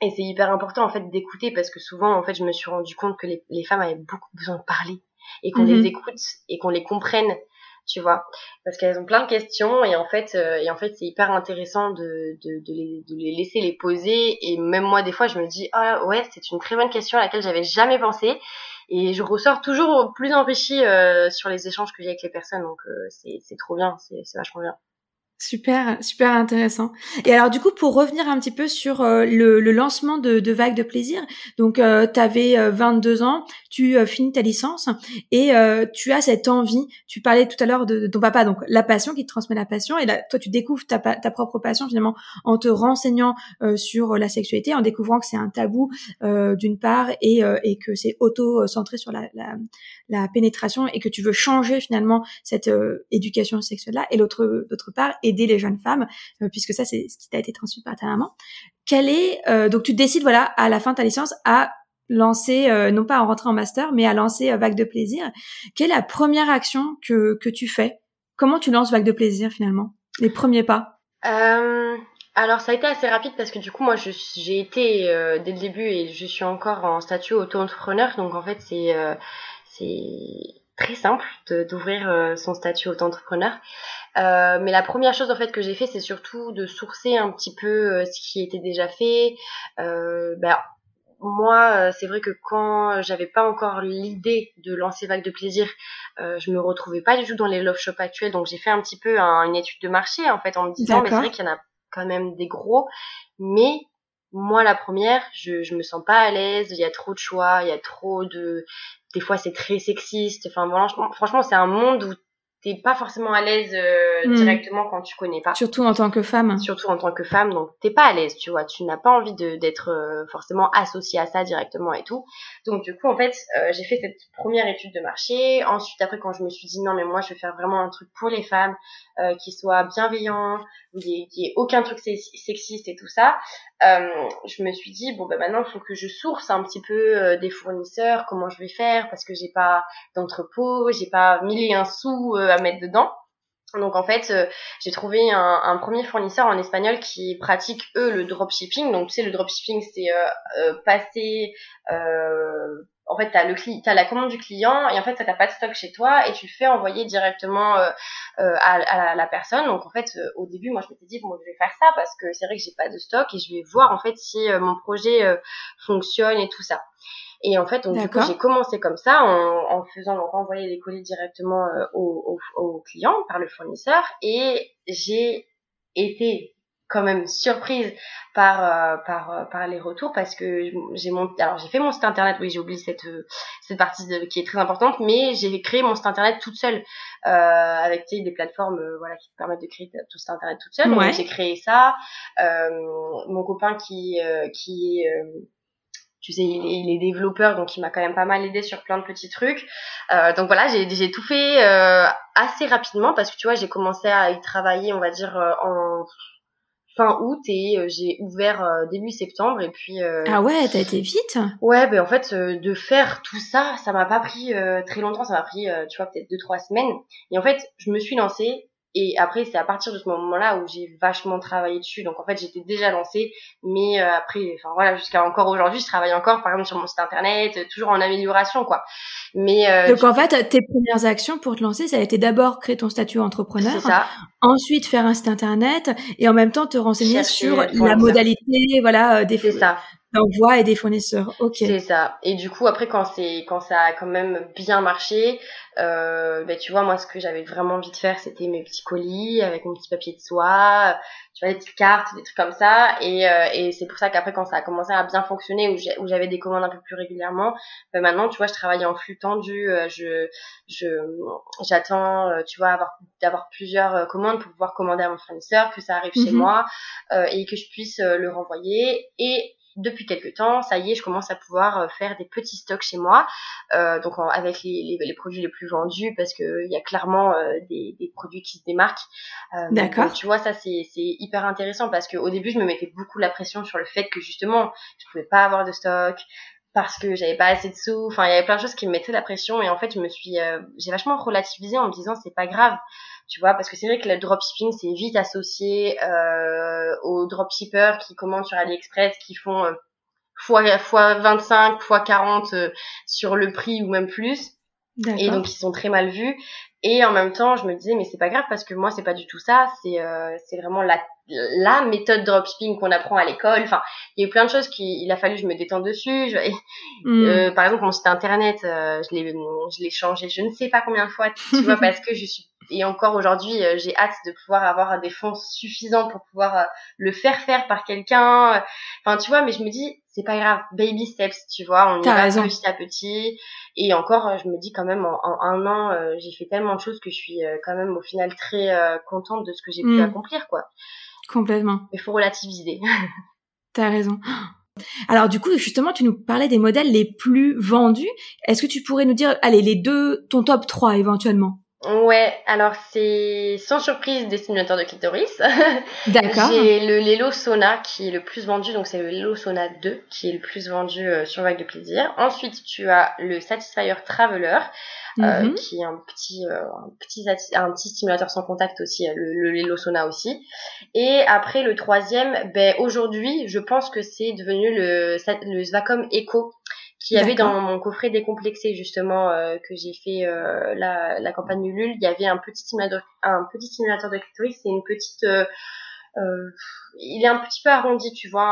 et c'est hyper important en fait d'écouter parce que souvent, en fait, je me suis rendu compte que les, les femmes avaient beaucoup besoin de parler et qu'on les mhm. écoute et qu'on les comprenne tu vois parce qu'elles ont plein de questions et en fait et en fait c'est hyper intéressant de, de, de, les, de les laisser les poser et même moi des fois je me dis ah ouais c'est une très bonne question à laquelle j'avais jamais pensé et je ressors toujours plus enrichie euh, sur les échanges que j'ai avec les personnes donc euh, c'est trop bien c'est vachement bien Super, super intéressant. Et alors du coup, pour revenir un petit peu sur euh, le, le, lancement de, de de plaisir, donc euh, tu avais 22 ans, tu euh, finis ta licence et tu as cette envie, tu parlais tout à l'heure de, ton papa, donc la passion qui te transmet la passion, et là, toi tu découvres ta, ta propre passion finalement en te renseignant sur la sexualité, en découvrant que c'est un tabou d'une part et, et que c'est auto-centré sur la, la, la, pénétration et que tu veux changer finalement cette éducation sexuelle-là, et l'autre part, aider les jeunes femmes, euh, puisque ça c'est ce qui t'a été transmis par ta maman. Quelle est euh, donc tu décides voilà à la fin de ta licence à lancer euh, non pas à rentrer en master mais à lancer Vague de plaisir. Quelle est la première action que que tu fais? Comment tu lances Vague de plaisir finalement? Les premiers pas? Alors ça a été assez rapide parce que du coup moi j'ai été dès le début et je suis encore en statut auto-entrepreneur donc en fait c'est c'est très simple d'ouvrir son statut auto-entrepreneur. Euh, mais la première chose en fait que j'ai fait, c'est surtout de sourcer un petit peu euh, ce qui était déjà fait. Euh, ben, moi, c'est vrai que quand j'avais pas encore l'idée de lancer Vague de plaisir, je me retrouvais pas du tout dans les love shops actuels. Donc j'ai fait un petit peu une étude de marché en fait en me disant mais c'est vrai qu'il y en a quand même des gros, mais moi la première, je je me sens pas à l'aise. Il y a trop de choix, il y a trop de, des fois c'est très sexiste. Enfin franchement c'est un monde où t'es pas forcément à l'aise euh, hmm. directement quand tu connais pas. Surtout en tant que femme. Surtout en tant que femme, donc t'es pas à l'aise, tu vois. Tu n'as pas envie de d'être euh, forcément associé à ça directement et tout. Donc du coup, en fait, euh, j'ai fait cette première étude de marché. Ensuite, après, quand je me suis dit non, mais moi, je vais faire vraiment un truc pour les femmes, qui soit bienveillant, où il n'y ait, aucun truc sexiste et tout ça. je me suis dit bon, ben maintenant, il faut que je source un petit peu des fournisseurs, comment je vais faire, parce que j'ai pas d'entrepôt, j'ai pas mille et un sous mettre dedans. Donc en fait, euh, j'ai trouvé un, premier fournisseur en espagnol qui pratique eux le dropshipping. Donc tu sais, le dropshipping c'est euh, euh, passer, en fait t'as le t'as la commande du client et en fait ça t'as pas de stock chez toi et tu le fais envoyer directement à, à la, personne. Donc en fait, au début, moi je m'étais dit bon je vais faire ça parce que c'est vrai que j'ai pas de stock et je vais voir en fait si mon projet fonctionne et tout ça. Et en fait, donc du coup, j'ai commencé comme ça en, en faisant renvoyer les colis directement euh, aux, aux, clients par le fournisseur. Et j'ai été quand même surprise par euh, par euh, par les retours parce que j'ai mon alors j'ai fait mon site internet. Oui j'ai oublié cette cette partie de, qui est très importante mais j'ai créé mon site internet toute seule euh, avec des plateformes voilà qui te permettent de créer tout site internet toute seule. Donc j'ai créé ça. Mon copain qui qui est tu sais, il est, développeur, donc il m'a quand même pas mal aidé sur plein de petits trucs. Euh, donc voilà, j'ai tout fait euh, assez rapidement parce que tu vois, j'ai commencé à y travailler, on va dire, euh, en fin août et j'ai ouvert début septembre et puis ah ouais t'as été vite. Ouais ben en fait de faire tout ça ça m'a pas pris très longtemps. Ça m'a pris tu vois peut-être deux trois semaines. Et en fait je me suis lancée et après, c'est à partir de ce moment-là où j'ai vachement travaillé dessus. Donc en fait, j'étais déjà lancée, mais euh, après, enfin voilà, jusqu'à encore aujourd'hui, je travaille encore, par exemple sur mon site internet, euh, toujours en amélioration, quoi. Mais euh, donc en fait, tes premières actions pour te lancer, ça a été d'abord créer ton statut entrepreneur, ça. ensuite faire un site internet, et en même temps te renseigner sur la modalité, voilà, des. C'est ça d'envoi et des fournisseurs. Ok. C'est ça. Et du coup, après, quand c'est quand ça a quand même bien marché, euh, ben, tu vois, moi, ce que j'avais vraiment envie de faire, c'était mes petits colis avec mon petit papier de soie, tu vois, des petites cartes, des trucs comme ça. Et, euh, et c'est pour ça qu'après, quand ça a commencé à bien fonctionner, où j'avais des commandes un peu plus régulièrement, ben maintenant, tu vois, je travaille en flux tendu. Euh, je je j'attends, euh, tu vois, avoir d'avoir plusieurs commandes pour pouvoir commander à mon fournisseur, que ça arrive chez mhm. moi et que je puisse le renvoyer. Et depuis quelques temps, ça y est, je commence à pouvoir euh, faire des petits stocks chez moi, euh, donc avec les, les, produits les plus vendus, parce que il y a clairement euh, des, des, produits qui se démarquent. Euh, D'accord. Tu vois, ça c'est hyper intéressant parce qu'au début, je me mettais beaucoup la pression sur le fait que justement, je pouvais pas avoir de stock, parce que j'avais pas assez de sous. Enfin, il y avait plein de choses qui me mettaient la pression et en fait, je me suis, euh, j'ai vachement relativisé en me disant c'est pas grave, tu vois, parce que c'est vrai que le dropshipping c'est vite associé euh, aux dropshippers qui commandent sur AliExpress, qui font euh, fois fois 25, fois 40 euh, sur le prix ou même plus. Et donc ils sont très mal vus. Et en même temps, je me disais mais c'est pas grave parce que moi c'est pas du tout ça. C'est euh, c'est vraiment la la méthode dropshipping qu'on apprend à l'école. Enfin, il y a eu plein de choses qui, il a fallu que je me détende dessus. Je, mm. euh, par exemple, mon site internet, euh, je l'ai, je l'ai changé, je ne sais pas combien de fois, tu vois, parce que je suis et encore aujourd'hui, euh, j'ai hâte de pouvoir avoir des fonds suffisants pour pouvoir euh, le faire faire par quelqu'un. Enfin, tu vois, mais je me dis, c'est pas grave, baby steps, tu vois, on y va petit à petit. Et encore, je me dis quand même, en, un an, j'ai fait tellement de choses que je suis quand même au final très contente de ce que j'ai pu mm. accomplir, quoi. Complètement. Il faut relativiser. T'as raison. Alors du coup, justement, tu nous parlais des modèles les plus vendus. Est-ce que tu pourrais nous dire, allez, les deux, ton top 3 éventuellement? Ouais, alors c'est sans surprise des simulateurs de clitoris. D'accord. J'ai le Lelo Sona qui est le plus vendu, donc c'est le Lelo Sona 2 qui est le plus vendu euh, sur Vague de Plaisir. Ensuite, tu as le Satisfyer Traveler. Euh, mhm. qui est un petit, euh, un petit, un petit stimulateur sans contact aussi, le, le Lelo Sona aussi. Et après le troisième, ben aujourd'hui, je pense que c'est devenu le, le Svacom Echo qu'il y avait dans mon coffret décomplexé justement euh, que j'ai fait euh, la, la campagne Ulule, il y avait un petit stimulateur, un petit stimulateur de clitoris, c'est une petite euh, euh, il est un petit peu arrondi, tu vois,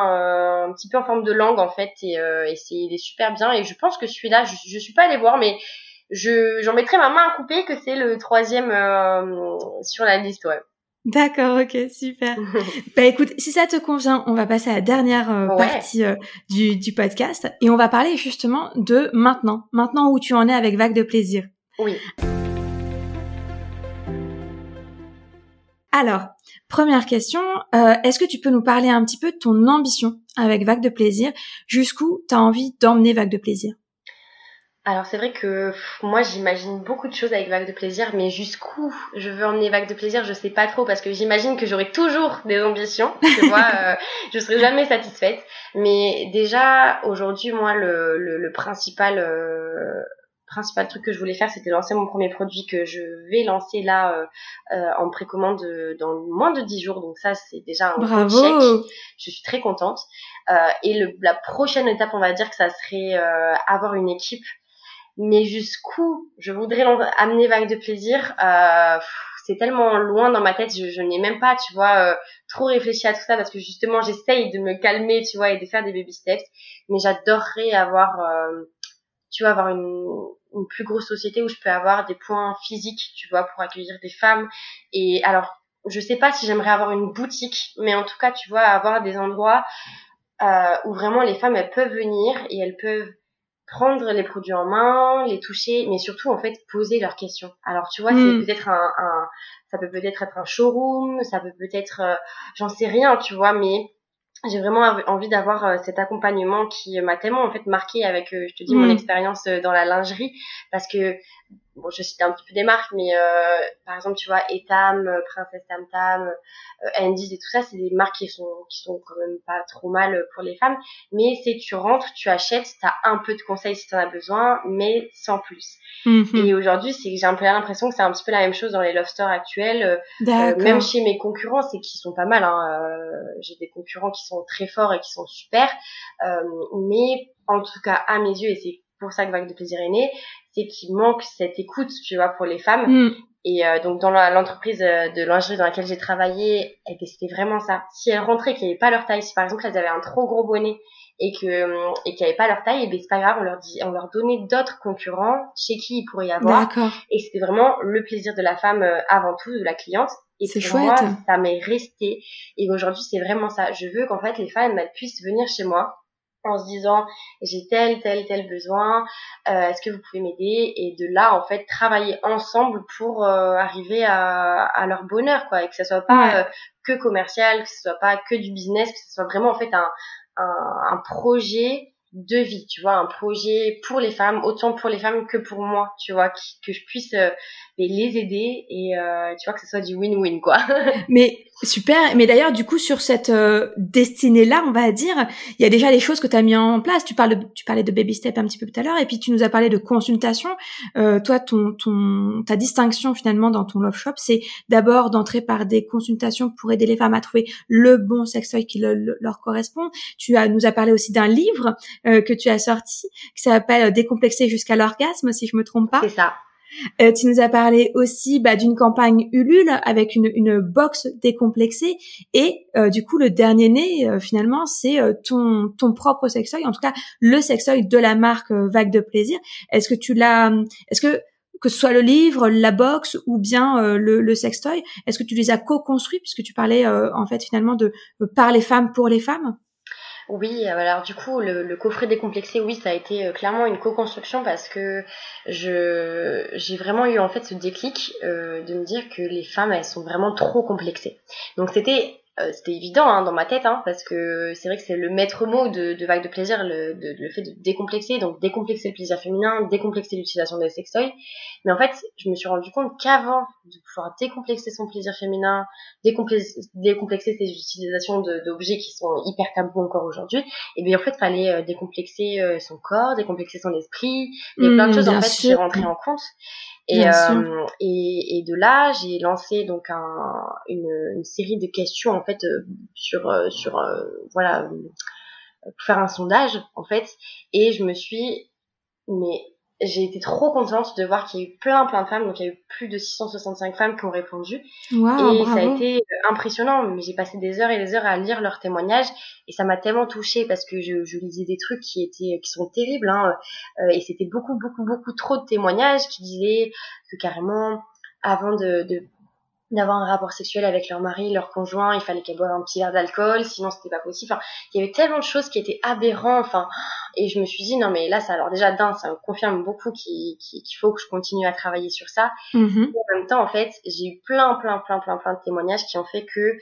un petit peu en forme de langue en fait, et, et c'est il est super bien. Et je pense que celui-là, je, je suis pas allée voir, mais je j'en mettrai ma main à couper que c'est le troisième sur la liste, ouais. D'accord, ok, super. bah écoute, si ça te convient, on va passer à la dernière euh, partie euh, du, du podcast et on va parler justement de maintenant. Maintenant où tu en es avec Vague de plaisir. Oui. Alors, première question, euh, est-ce que tu peux nous parler un petit peu de ton ambition avec Vague de plaisir? Jusqu'où tu as envie d'emmener Vague de plaisir? Alors c'est vrai que moi j'imagine beaucoup de choses avec Vague de plaisir, mais jusqu'où je veux emmener Vague de plaisir, je sais pas trop parce que j'imagine que j'aurai toujours des ambitions, tu vois, euh, je serai jamais satisfaite. Mais déjà aujourd'hui moi le, le, principal euh, principal truc que je voulais faire c'était lancer mon premier produit que je vais lancer là euh, euh en précommande dans moins de 10 jours, donc ça c'est déjà un Bravo. check. Je suis très contente. Euh, et le, la prochaine étape on va dire que ça serait avoir une équipe mais jusqu'où je voudrais amener Vague de plaisir, euh, c'est tellement loin dans ma tête, je, je n'ai même pas, tu vois, euh, trop réfléchi à tout ça parce que justement j'essaye de me calmer, tu vois, et de faire des baby steps. Mais j'adorerais avoir, euh, tu vois, avoir une, une plus grosse société où je peux avoir des points physiques, tu vois, pour accueillir des femmes. Et alors, je sais pas si j'aimerais avoir une boutique, mais en tout cas, tu vois, avoir des endroits euh, où vraiment les femmes elles peuvent venir et elles peuvent prendre les produits en main, les toucher, mais surtout en fait poser leurs questions. Alors tu vois, c'est hmm. peut-être un, un, ça peut peut-être être un showroom, ça peut peut-être, euh, j'en sais rien, tu vois, mais j'ai vraiment envie d'avoir euh, cet accompagnement qui m'a tellement en fait marqué avec, euh, je te dis, mon hmm. expérience dans la lingerie, parce que bon, je cite un petit peu des marques, mais euh, par exemple, tu vois, Etam, euh, Princesse Tam Tam, euh, Andy's et tout ça, c'est des marques qui sont qui sont quand même pas trop mal pour les femmes. Mais c'est tu rentres, tu achètes, t'as un peu de conseils si t'en as besoin, mais sans plus. Mhm. Et aujourd'hui, c'est j'ai un peu l'impression que c'est un petit peu la même chose dans les love stores actuels, euh, même chez mes concurrents, c'est qu'ils sont pas mal. Hein, j'ai des concurrents qui sont très forts et qui sont super, mais en tout cas à mes yeux, et c'est pour ça que Vague de plaisir est né, c'est qu'il manque cette écoute, tu vois, pour les femmes. Mm. Et euh, donc dans l'entreprise euh, de lingerie dans laquelle j'ai travaillé, eh ben, c'était vraiment ça. Si elles rentraient qu'elles n'avaient pas leur taille, si par exemple elles avaient un trop gros bonnet et que euh, et qu'elles n'avaient pas leur taille, et eh ben c'est pas grave, on leur dit, on leur donnait d'autres concurrents chez qui il pourrait y avoir. Et c'était vraiment le plaisir de la femme avant tout, de la cliente. Et c'est chouette. Moi, ça m'est resté. Et aujourd'hui, c'est vraiment ça. Je veux qu'en fait les femmes elles puissent venir chez moi en se disant j'ai tel tel tel besoin euh, est-ce que vous pouvez m'aider? Et de là en fait travailler ensemble pour euh, arriver à, à, leur bonheur quoi. Et que ça soit pas euh, que commercial que ce soit pas que du business que ce soit vraiment en fait un un, un projet de vie, tu vois, un projet pour les femmes, autant pour les femmes que pour moi, tu vois, que je puisse euh, les aider et euh, tu vois que ce soit du win-win quoi. mais super, mais d'ailleurs du coup sur cette euh, destinée là, on va dire, il y a déjà les choses que tu as mis en place. Tu parles de, tu parlais de baby step un petit peu tout à l'heure et puis tu nous as parlé de consultation. Euh, toi ton ton ta distinction finalement dans ton love shop, c'est d'abord d'entrer par des consultations pour aider les femmes à trouver le bon sextoy qui leur correspond. Tu as nous as parlé aussi d'un livre euh, que tu as sorti qui s'appelle Décomplexer jusqu'à l'orgasme si je me trompe pas. C'est ça. Euh, tu nous as parlé aussi bah, d'une campagne Ulule avec une, une box décomplexée et euh, du coup le dernier né euh, finalement c'est ton ton propre sextoy en tout cas le sextoy de la marque Vague de plaisir. Est-ce que tu l'as est-ce que que ce soit le livre, la box ou bien le, le sextoy, est-ce que tu les as co-construits puisque tu parlais en fait finalement de par les femmes pour les femmes? Oui, alors du coup, le, coffret décomplexé, oui, ça a été euh, clairement une co-construction parce que je j'ai vraiment eu en fait ce déclic euh, de me dire que les femmes, elles sont vraiment trop complexées. Donc c'était euh, c'était évident hein, dans ma tête, hein, parce que c'est vrai que c'est le maître mot de, de Vague de plaisir, le, de, le fait de décomplexer, donc décomplexer le plaisir féminin, décomplexer l'utilisation des sextoys. Mais en fait, je me suis rendu compte qu'avant de pouvoir décomplexer son plaisir féminin, décomplexer, décomplexer ses utilisations d'objets qui sont hyper tabous encore aujourd'hui, et eh bien en fait, fallait euh, décomplexer euh, son corps, décomplexer son esprit, a plein de mmh, choses en fait qui j'ai rentré en compte. Et, euh, et, et, de là, j'ai lancé donc un, une, une, série de questions en fait euh, sur euh, sur euh, voilà pour faire un sondage en fait. Et je me suis mais j'ai été trop contente de voir qu'il y a eu plein plein de femmes, donc il y a eu plus de 665 femmes qui ont répondu. et ça a été euh, impressionnant, mais j'ai passé des heures et des heures à lire leurs témoignages. Et ça m'a tellement touchée parce que je, je, lisais des trucs qui étaient qui sont terribles hein, euh, et c'était beaucoup beaucoup beaucoup trop de témoignages qui disaient que carrément avant de, de d'avoir un rapport sexuel avec leur mari, leur conjoint, il fallait qu'elle boive un petit verre d'alcool, sinon c'était pas possible. Enfin, il y avait tellement de choses qui étaient aberrantes, enfin, et je me suis dit non mais là ça alors déjà d'un ça me confirme beaucoup qu'il faut que je continue à travailler sur ça. Mm-hmm. En même temps en fait, j'ai eu plein plein plein plein plein de témoignages qui ont fait que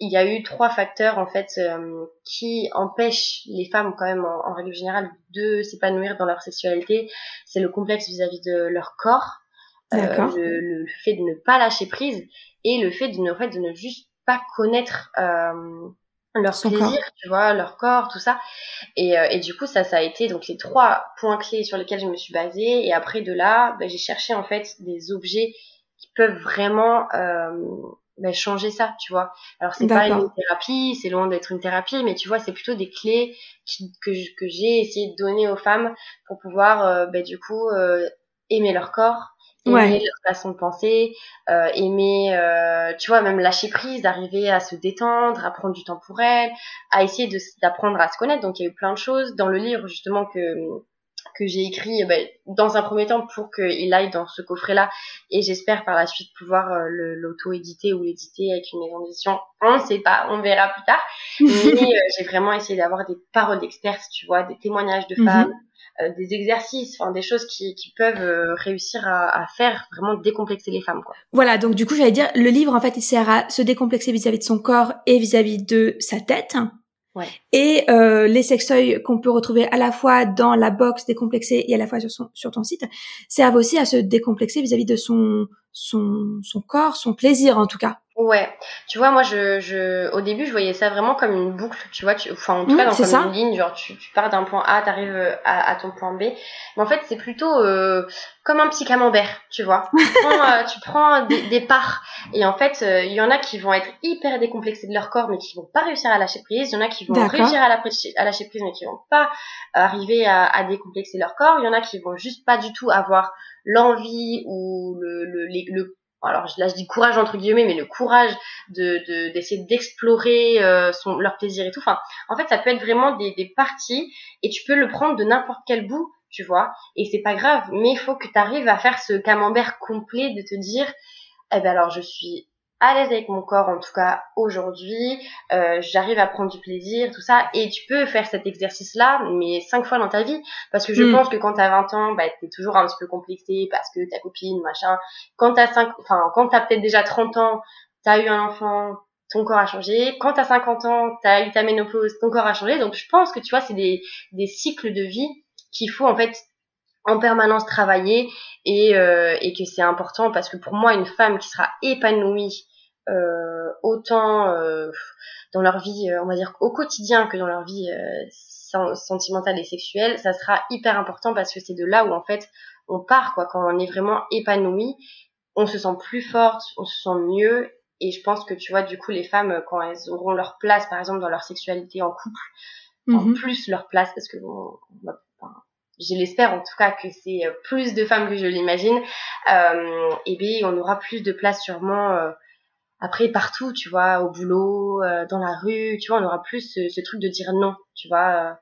il y a eu trois facteurs en fait euh, qui empêchent les femmes quand même en, règle générale de s'épanouir dans leur sexualité. C'est le complexe vis-à-vis de leur corps, le, le, fait de ne pas lâcher prise et le fait de ne, en fait, de ne juste pas connaître euh, leur plaisir, tu vois, leur corps, tout ça. Et, euh, et du coup, ça, ça a été donc les trois points clés sur lesquels je me suis basée. Et après de là, bah, j'ai cherché en fait des objets qui peuvent vraiment euh, bah, changer ça, tu vois. Alors c'est pas une thérapie, c'est loin d'être une thérapie, mais tu vois, c'est plutôt des clés qui, que, que j'ai essayé de donner aux femmes pour pouvoir, euh, bah, du coup, euh, aimer leur corps, aimer leur façon de penser, euh, aimer, euh, tu vois, même lâcher prise, d'arriver à se détendre, à prendre du temps pour elle, à essayer d'apprendre à se connaître. Donc il y a eu plein de choses dans le livre justement que que j'ai écrit ben, dans un premier temps pour qu'il aille dans ce coffret-là et j'espère par la suite pouvoir euh, l'auto-éditer ou l'éditer avec une maison d'édition. On ne sait pas, on verra plus tard. Mais euh, j'ai vraiment essayé d'avoir des paroles d'experts, tu vois, des témoignages de mhm. femmes, des exercices, enfin des choses qui, qui peuvent euh, réussir à, à, faire vraiment décomplexer les femmes. Quoi. Voilà, donc du coup j'allais dire, le livre en fait il sert à se décomplexer vis-à-vis de son corps et vis-à-vis de sa tête. Ouais. Et euh, les sextoys qu'on peut retrouver à la fois dans la box décomplexée et à la fois sur, son, sur ton site servent aussi à se décomplexer vis-à-vis de son, son, son corps, son plaisir en tout cas. Ouais, tu vois, moi, je, je, au début, je voyais ça vraiment comme une boucle, tu vois, tu, enfin, en tout cas, mmh, dans une ligne, genre, tu, tu pars d'un point A, t'arrives euh, à, à ton point B. Mais en fait, c'est plutôt euh, comme un petit camembert, tu vois. Tu prends, euh, tu prends des, des, parts, et en fait, il y en a qui vont être hyper décomplexés de leur corps, mais qui vont pas réussir à lâcher prise. Il y en a qui vont réussir à, la, à lâcher prise, mais qui vont pas arriver à, à décomplexer leur corps. Il y en a qui vont juste pas du tout avoir l'envie ou le, le, le alors là je dis courage entre guillemets, mais le courage de d'essayer d'explorer euh, son leur plaisir et tout. Enfin, en fait, ça peut être vraiment des, des parties et tu peux le prendre de n'importe quel bout, tu vois. Et c'est pas grave, mais il faut que tu arrives à faire ce camembert complet de te dire, eh ben alors je suis à l'aise avec mon corps en tout cas aujourd'hui, euh, j'arrive à prendre du plaisir, tout ça, et tu peux faire cet exercice-là, mais cinq fois dans ta vie, parce que je hmm. pense que quand t'as 20 ans, bah, t'es toujours un petit peu complexé parce que ta copine, machin, quand t'as cinq, enfin, quand t'as peut-être déjà 30 ans, t'as eu un enfant, ton corps a changé. Quand t'as 50 ans, t'as eu ta ménopause, ton corps a changé. Donc je pense que tu vois, c'est des, des cycles de vie qu'il faut en fait en permanence travailler et, euh, et que c'est important parce que pour moi, une femme qui sera épanouie autant euh, dans leur vie, euh, on va dire au quotidien que dans leur vie euh, sentimentale et sexuelle, ça sera hyper important parce que c'est de là où en fait on part quoi. Quand on est vraiment épanoui, on se sent plus forte, on se sent mieux et je pense que tu vois, du coup, les femmes, quand elles auront leur place, par exemple, dans leur sexualité en couple, en mhm. plus leur place, parce que bon, je l'espère en tout cas que c'est euh, plus de femmes que je l'imagine, euh, et bien on aura plus de place sûrement euh, après partout, tu vois, au boulot, euh, dans la rue, tu vois, on aura plus ce, ce truc de dire non, tu vois.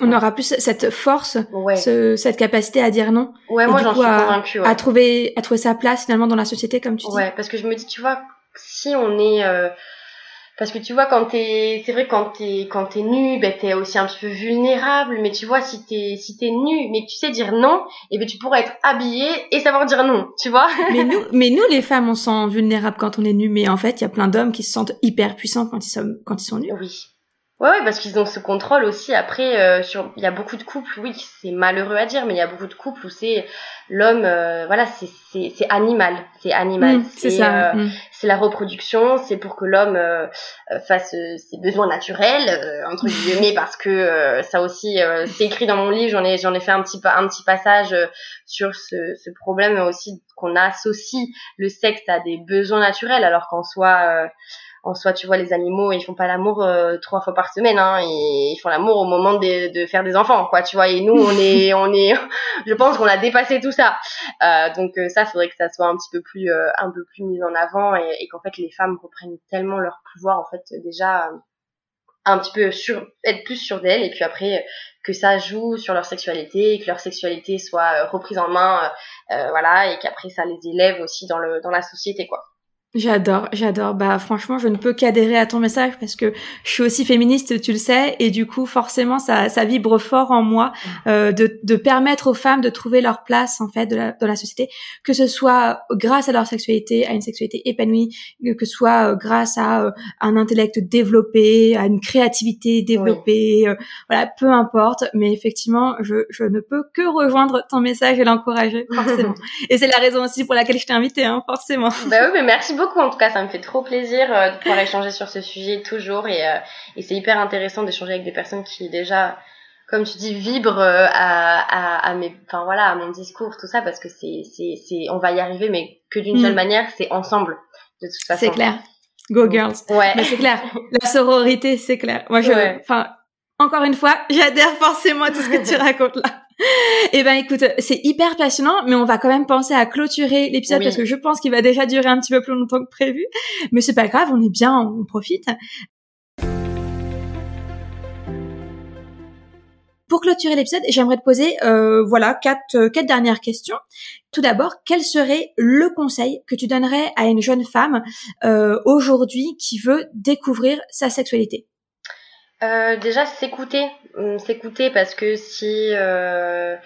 on aura plus cette force, ce, cette capacité à dire non. Ouais, moi j'en suis convaincue. À trouver, à trouver sa place finalement dans la société, comme tu dis. Ouais, parce que je me dis, tu vois, si on est euh, parce que tu vois quand t'es c'est vrai quand t'es quand t'es nu ben t'es aussi un petit peu vulnérable. Mais tu vois si t'es si t'es nu mais que tu sais dire non et eh ben tu pourrais être habillé et savoir dire non tu vois. Mais nous mais nous les femmes on se sent vulnérable quand on est nu. Mais en fait il y a plein d'hommes qui se sentent hyper puissants quand ils sont quand ils sont nus. Oui Ouais, ouais, parce qu'ils ont ce contrôle aussi. Après, euh, sur, il y a beaucoup de couples, oui, c'est malheureux à dire, mais il y a beaucoup de couples où c'est l'homme, euh, voilà, c'est c'est c'est animal, c'est animal, mmh, c'est euh, mmh. c'est la reproduction, c'est pour que l'homme fasse ses besoins naturels entre guillemets, parce que ça aussi, c'est écrit dans mon livre, j'en ai j'en ai fait un petit un petit passage sur ce ce problème aussi qu'on associe le sexe à des besoins naturels, alors qu'en soi en soi, tu vois, les animaux, ils font pas l'amour euh, trois fois par semaine, hein, ils font l'amour au moment de, de, faire des enfants, quoi, tu vois. Et nous, on est, on est, je pense qu'on a dépassé tout ça. Euh, donc euh, ça, faudrait que ça soit un petit peu plus, euh, un peu plus mis en avant et, et qu'en fait les femmes reprennent tellement leur pouvoir, en fait, déjà un petit peu sur, être plus sur d'elles et puis après que ça joue sur leur sexualité, que leur sexualité soit reprise en main, voilà, et qu'après ça les élève aussi dans le, dans la société, quoi. J'adore, j'adore. Bah franchement, je ne peux qu'adhérer à ton message parce que je suis aussi féministe, tu le sais, et du coup, forcément, ça, ça vibre fort en moi euh, de, de permettre aux femmes de trouver leur place en fait de la, dans la société, que ce soit grâce à leur sexualité, à une sexualité épanouie, que ce soit euh, grâce à euh, un intellect développé, à une créativité développée, euh, voilà, peu importe. Mais effectivement, je, je ne peux que rejoindre ton message et l'encourager forcément. et c'est la raison aussi pour laquelle je t'ai invitée, hein, forcément. Bah oui, mais merci beaucoup beaucoup en tout cas, ça me fait trop plaisir euh, de pouvoir échanger sur ce sujet toujours et, euh, et c'est hyper intéressant d'échanger avec des personnes qui déjà comme tu dis vibrent euh, à, à, à, mes enfin voilà à mon discours tout ça parce que c'est c'est c'est on va y arriver mais que d'une seule mm. manière c'est ensemble de toute façon. c'est clair. Go girls. Ouais. Mais c'est clair. La sororité c'est clair. Moi je enfin encore une fois j'adhère forcément à tout ce que tu racontes là eh ben écoute, c'est hyper passionnant, mais on va quand même penser à clôturer l'épisode parce que je pense qu'il va déjà durer un petit peu plus longtemps que prévu. Mais c'est pas grave, on est bien, on profite. Pour clôturer l'épisode, j'aimerais te poser euh, voilà quatre, euh, quatre dernières questions. Tout d'abord, quel serait le conseil que tu donnerais à une jeune femme euh, aujourd'hui qui veut découvrir sa sexualité? Euh, déjà s'écouter, hum, s'écouter parce que si euh,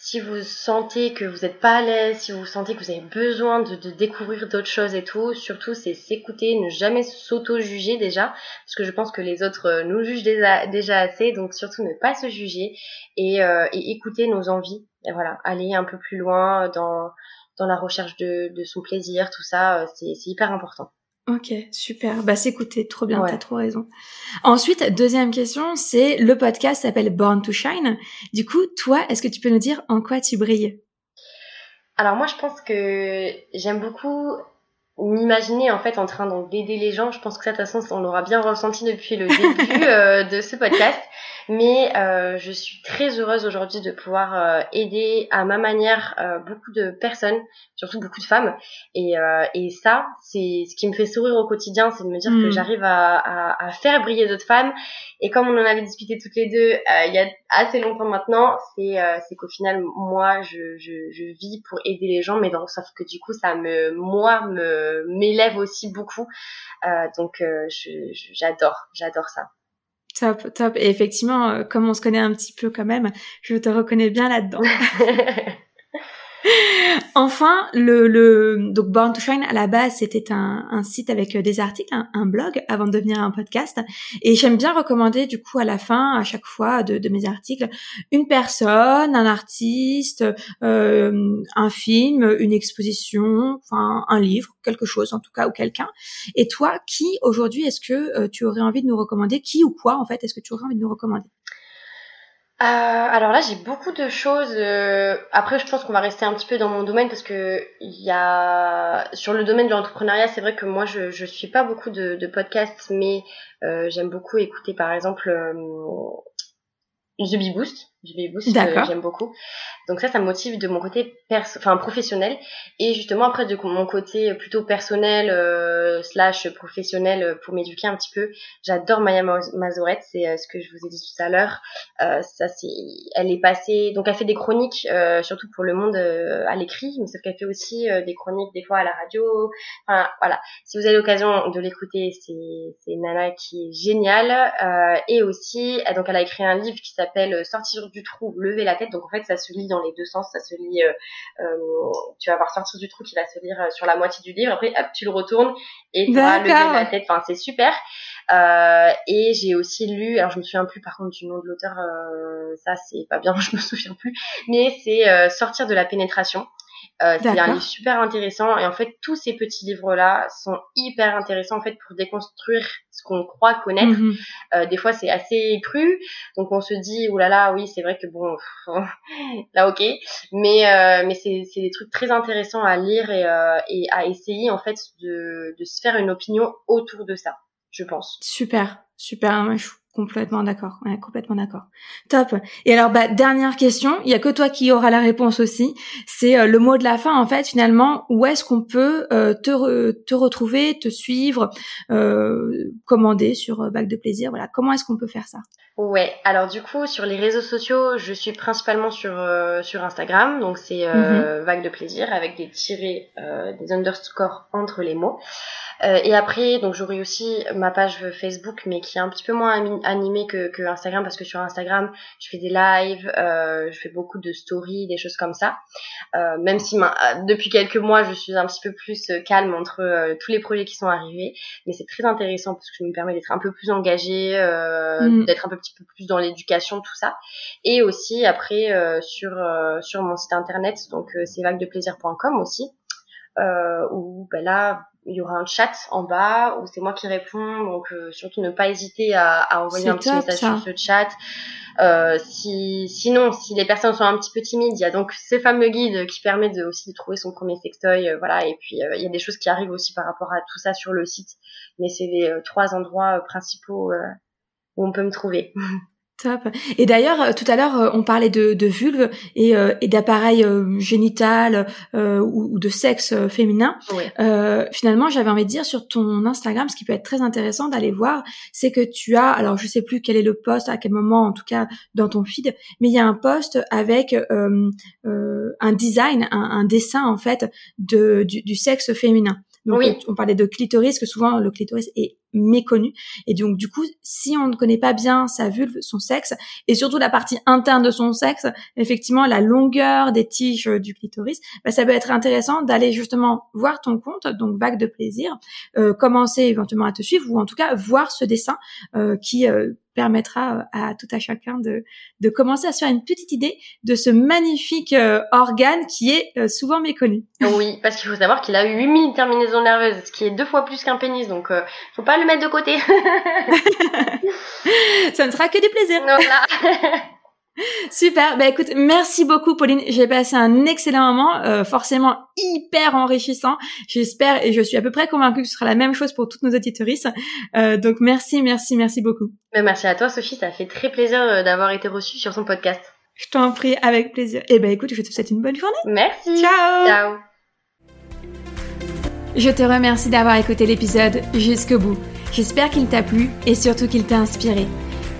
si vous sentez que vous n'êtes pas à l'aise, si vous sentez que vous avez besoin de, de découvrir d'autres choses et tout, surtout c'est s'écouter, ne jamais s'auto-juger déjà, parce que je pense que les autres euh, nous jugent déjà, déjà assez, donc surtout ne pas se juger et, euh, et écouter nos envies, et voilà, aller un peu plus loin dans dans la recherche de, de son plaisir, tout ça, c'est hyper important. Ok, super. Bah s'écouter, trop bien, t'as trop raison. Ensuite, deuxième question, c'est le podcast s'appelle Born to Shine. Du coup, toi, est-ce que tu peux nous dire en quoi tu brilles? Alors moi, je pense que j'aime beaucoup m'imaginer en fait en train d'aider les gens. Je pense que ça, de toute façon, on l'aura bien ressenti depuis le début euh, de ce podcast. Mais euh, je suis très heureuse aujourd'hui de pouvoir euh, aider à ma manière euh, beaucoup de personnes, surtout beaucoup de femmes. Et, et ça, c'est ce qui me fait sourire au quotidien, c'est de me dire que mm. j'arrive à, à, à, faire briller d'autres femmes. Et comme on en avait discuté toutes les deux il y a assez longtemps maintenant, c'est c'est qu'au final, moi, je, je, je, vis pour aider les gens, mais dans, sauf que du coup, ça me, moi, me m'élève aussi beaucoup. donc, j'adore, j'adore ça. Top, top. Et effectivement, euh, comme on se connaît un petit peu quand même, je te reconnais bien là-dedans. enfin, le, le donc Born to Shine à la base c'était un, un site avec euh, des articles, un, blog avant de devenir un podcast. Et j'aime bien recommander du coup à la fin, à chaque fois de, de mes articles, une personne, un artiste, euh, un film, une exposition, enfin un livre, quelque chose en tout cas ou quelqu'un. Et toi, qui aujourd'hui est-ce que euh, tu aurais envie de nous recommander? Qui ou quoi en fait est-ce que tu aurais envie de nous recommander? Euh, alors là, j'ai beaucoup de choses. Euh, après, je pense qu'on va rester un petit peu dans mon domaine parce que il y a sur le domaine de l'entrepreneuriat, c'est vrai que moi, je je suis pas beaucoup de, podcasts, mais euh, j'aime beaucoup écouter, par exemple, The Bee Boost. Bee Boost, j'aime beaucoup. Donc ça, ça me motive de mon côté enfin professionnel et justement après de mon côté plutôt personnel euh, slash professionnel euh, pour m'éduquer un petit peu. J'adore Maya Mazorette, c'est euh, ce que je vous ai dit tout à l'heure. ça c'est, elle est passée, donc elle fait des chroniques surtout pour le monde à l'écrit, mais sauf qu'elle fait aussi des chroniques des fois à la radio. Enfin voilà, si vous avez l'occasion de l'écouter, c'est c'est nana qui est géniale et aussi donc elle a écrit un livre qui s'appelle Sortir du trou, lever la tête. Donc en fait ça se lit dans les deux sens. Ça se lit, euh, euh, tu vas voir sortir du trou qui va se lire euh, sur la moitié du livre. Après, hop, tu le retournes et tu vas lever la tête. Enfin, c'est super. et j'ai aussi lu, alors je me souviens plus par contre du nom de l'auteur, ça c'est pas bien, je me souviens plus, mais c'est Sortir de la pénétration. Euh, c'est un livre super intéressant et en fait tous ces petits livres là sont hyper intéressants en fait pour déconstruire ce qu'on croit connaître. Mhm. euh, des fois c'est assez cru donc on se dit oulala là là, oui c'est vrai que bon là ok mais euh, mais c'est c'est des trucs très intéressants à lire et euh, et à essayer en fait de de se faire une opinion autour de ça je pense. Super super je Complètement d'accord, ouais, complètement d'accord. Top. Et alors, bah, dernière question, il y a que toi qui auras la réponse aussi. C'est euh, le mot de la fin, en fait, finalement, où est-ce qu'on peut euh, te, te retrouver, te suivre, euh, commander sur Vague de plaisir, voilà. Comment est-ce qu'on peut faire ça? Ouais, alors du coup, sur les réseaux sociaux, je suis principalement sur, sur Instagram, donc c'est mm-hmm. Vague de plaisir avec des tirés, des underscores entre les mots. Euh, et après, donc j'aurai aussi ma page Facebook, mais qui est un petit peu moins animée que, que Instagram, parce que sur Instagram, je fais des lives, euh, je fais beaucoup de stories, des choses comme ça. Euh, même si depuis quelques mois, je suis un petit peu plus euh, calme entre euh, tous les projets qui sont arrivés, mais c'est très intéressant parce que ça me permet d'être un peu plus engagée, mm. d'être un peu, petit peu plus dans l'éducation, tout ça. Et aussi après sur sur mon site internet, donc c'est vaguedeplaisir.com aussi. Euh, où ben là il y aura un chat en bas où c'est moi qui réponds donc euh, surtout ne pas hésiter à, à envoyer un petit message sur ce chat euh, si sinon si les personnes sont un petit peu timides il y a donc ce fameux guide qui permet de aussi de trouver son premier sextoy euh, voilà et puis euh, il y a des choses qui arrivent aussi par rapport à tout ça sur le site mais c'est les trois endroits principaux où on peut me trouver Top. Et d'ailleurs, euh, tout à l'heure, euh, on parlait de, de vulve et, euh, et d'appareil génital ou, de sexe féminin. finalement, j'avais envie de dire sur ton Instagram, ce qui peut être très intéressant d'aller voir, c'est que tu as, alors je sais plus quel est le post, à quel moment, en tout cas dans ton feed, mais il y a un post avec un design, un, dessin en fait de du, du sexe féminin. Donc, oui. on parlait de clitoris, que souvent le clitoris est Et donc, du coup, si on ne connaît pas bien sa vulve, son sexe, et surtout la partie interne de son sexe, effectivement, la longueur des tiges du clitoris, bah, ça peut être intéressant d'aller justement voir ton compte, donc vague de plaisir, euh, commencer éventuellement à te suivre, ou en tout cas voir ce dessin euh, qui euh, permettra euh, à tout à chacun de, de commencer à se faire une petite idée de ce magnifique euh, organe qui est euh, souvent méconnu. Oui, parce qu'il faut savoir qu'il a 8000 terminaisons nerveuses, ce qui est deux fois plus qu'un pénis, donc euh, faut pas le mettre de côté. Ça ne sera que du plaisir. Voilà. Super. Bah écoute, merci beaucoup Pauline. J'ai passé un excellent moment, euh, forcément hyper enrichissant. J'espère et je suis à peu près convaincue que ce sera la même chose pour toutes nos auditoristes. Euh, donc merci, merci, merci beaucoup. merci à toi Sophie, ça fait très plaisir euh, d'avoir été reçue sur son podcast. Je t'en prie, avec plaisir. Et eh ben écoute, je te souhaite une bonne journée. Merci. Ciao. Ciao. Je te remercie d'avoir écouté l'épisode jusqu'au bout. J'espère qu'il t'a plu et surtout qu'il t'a inspiré.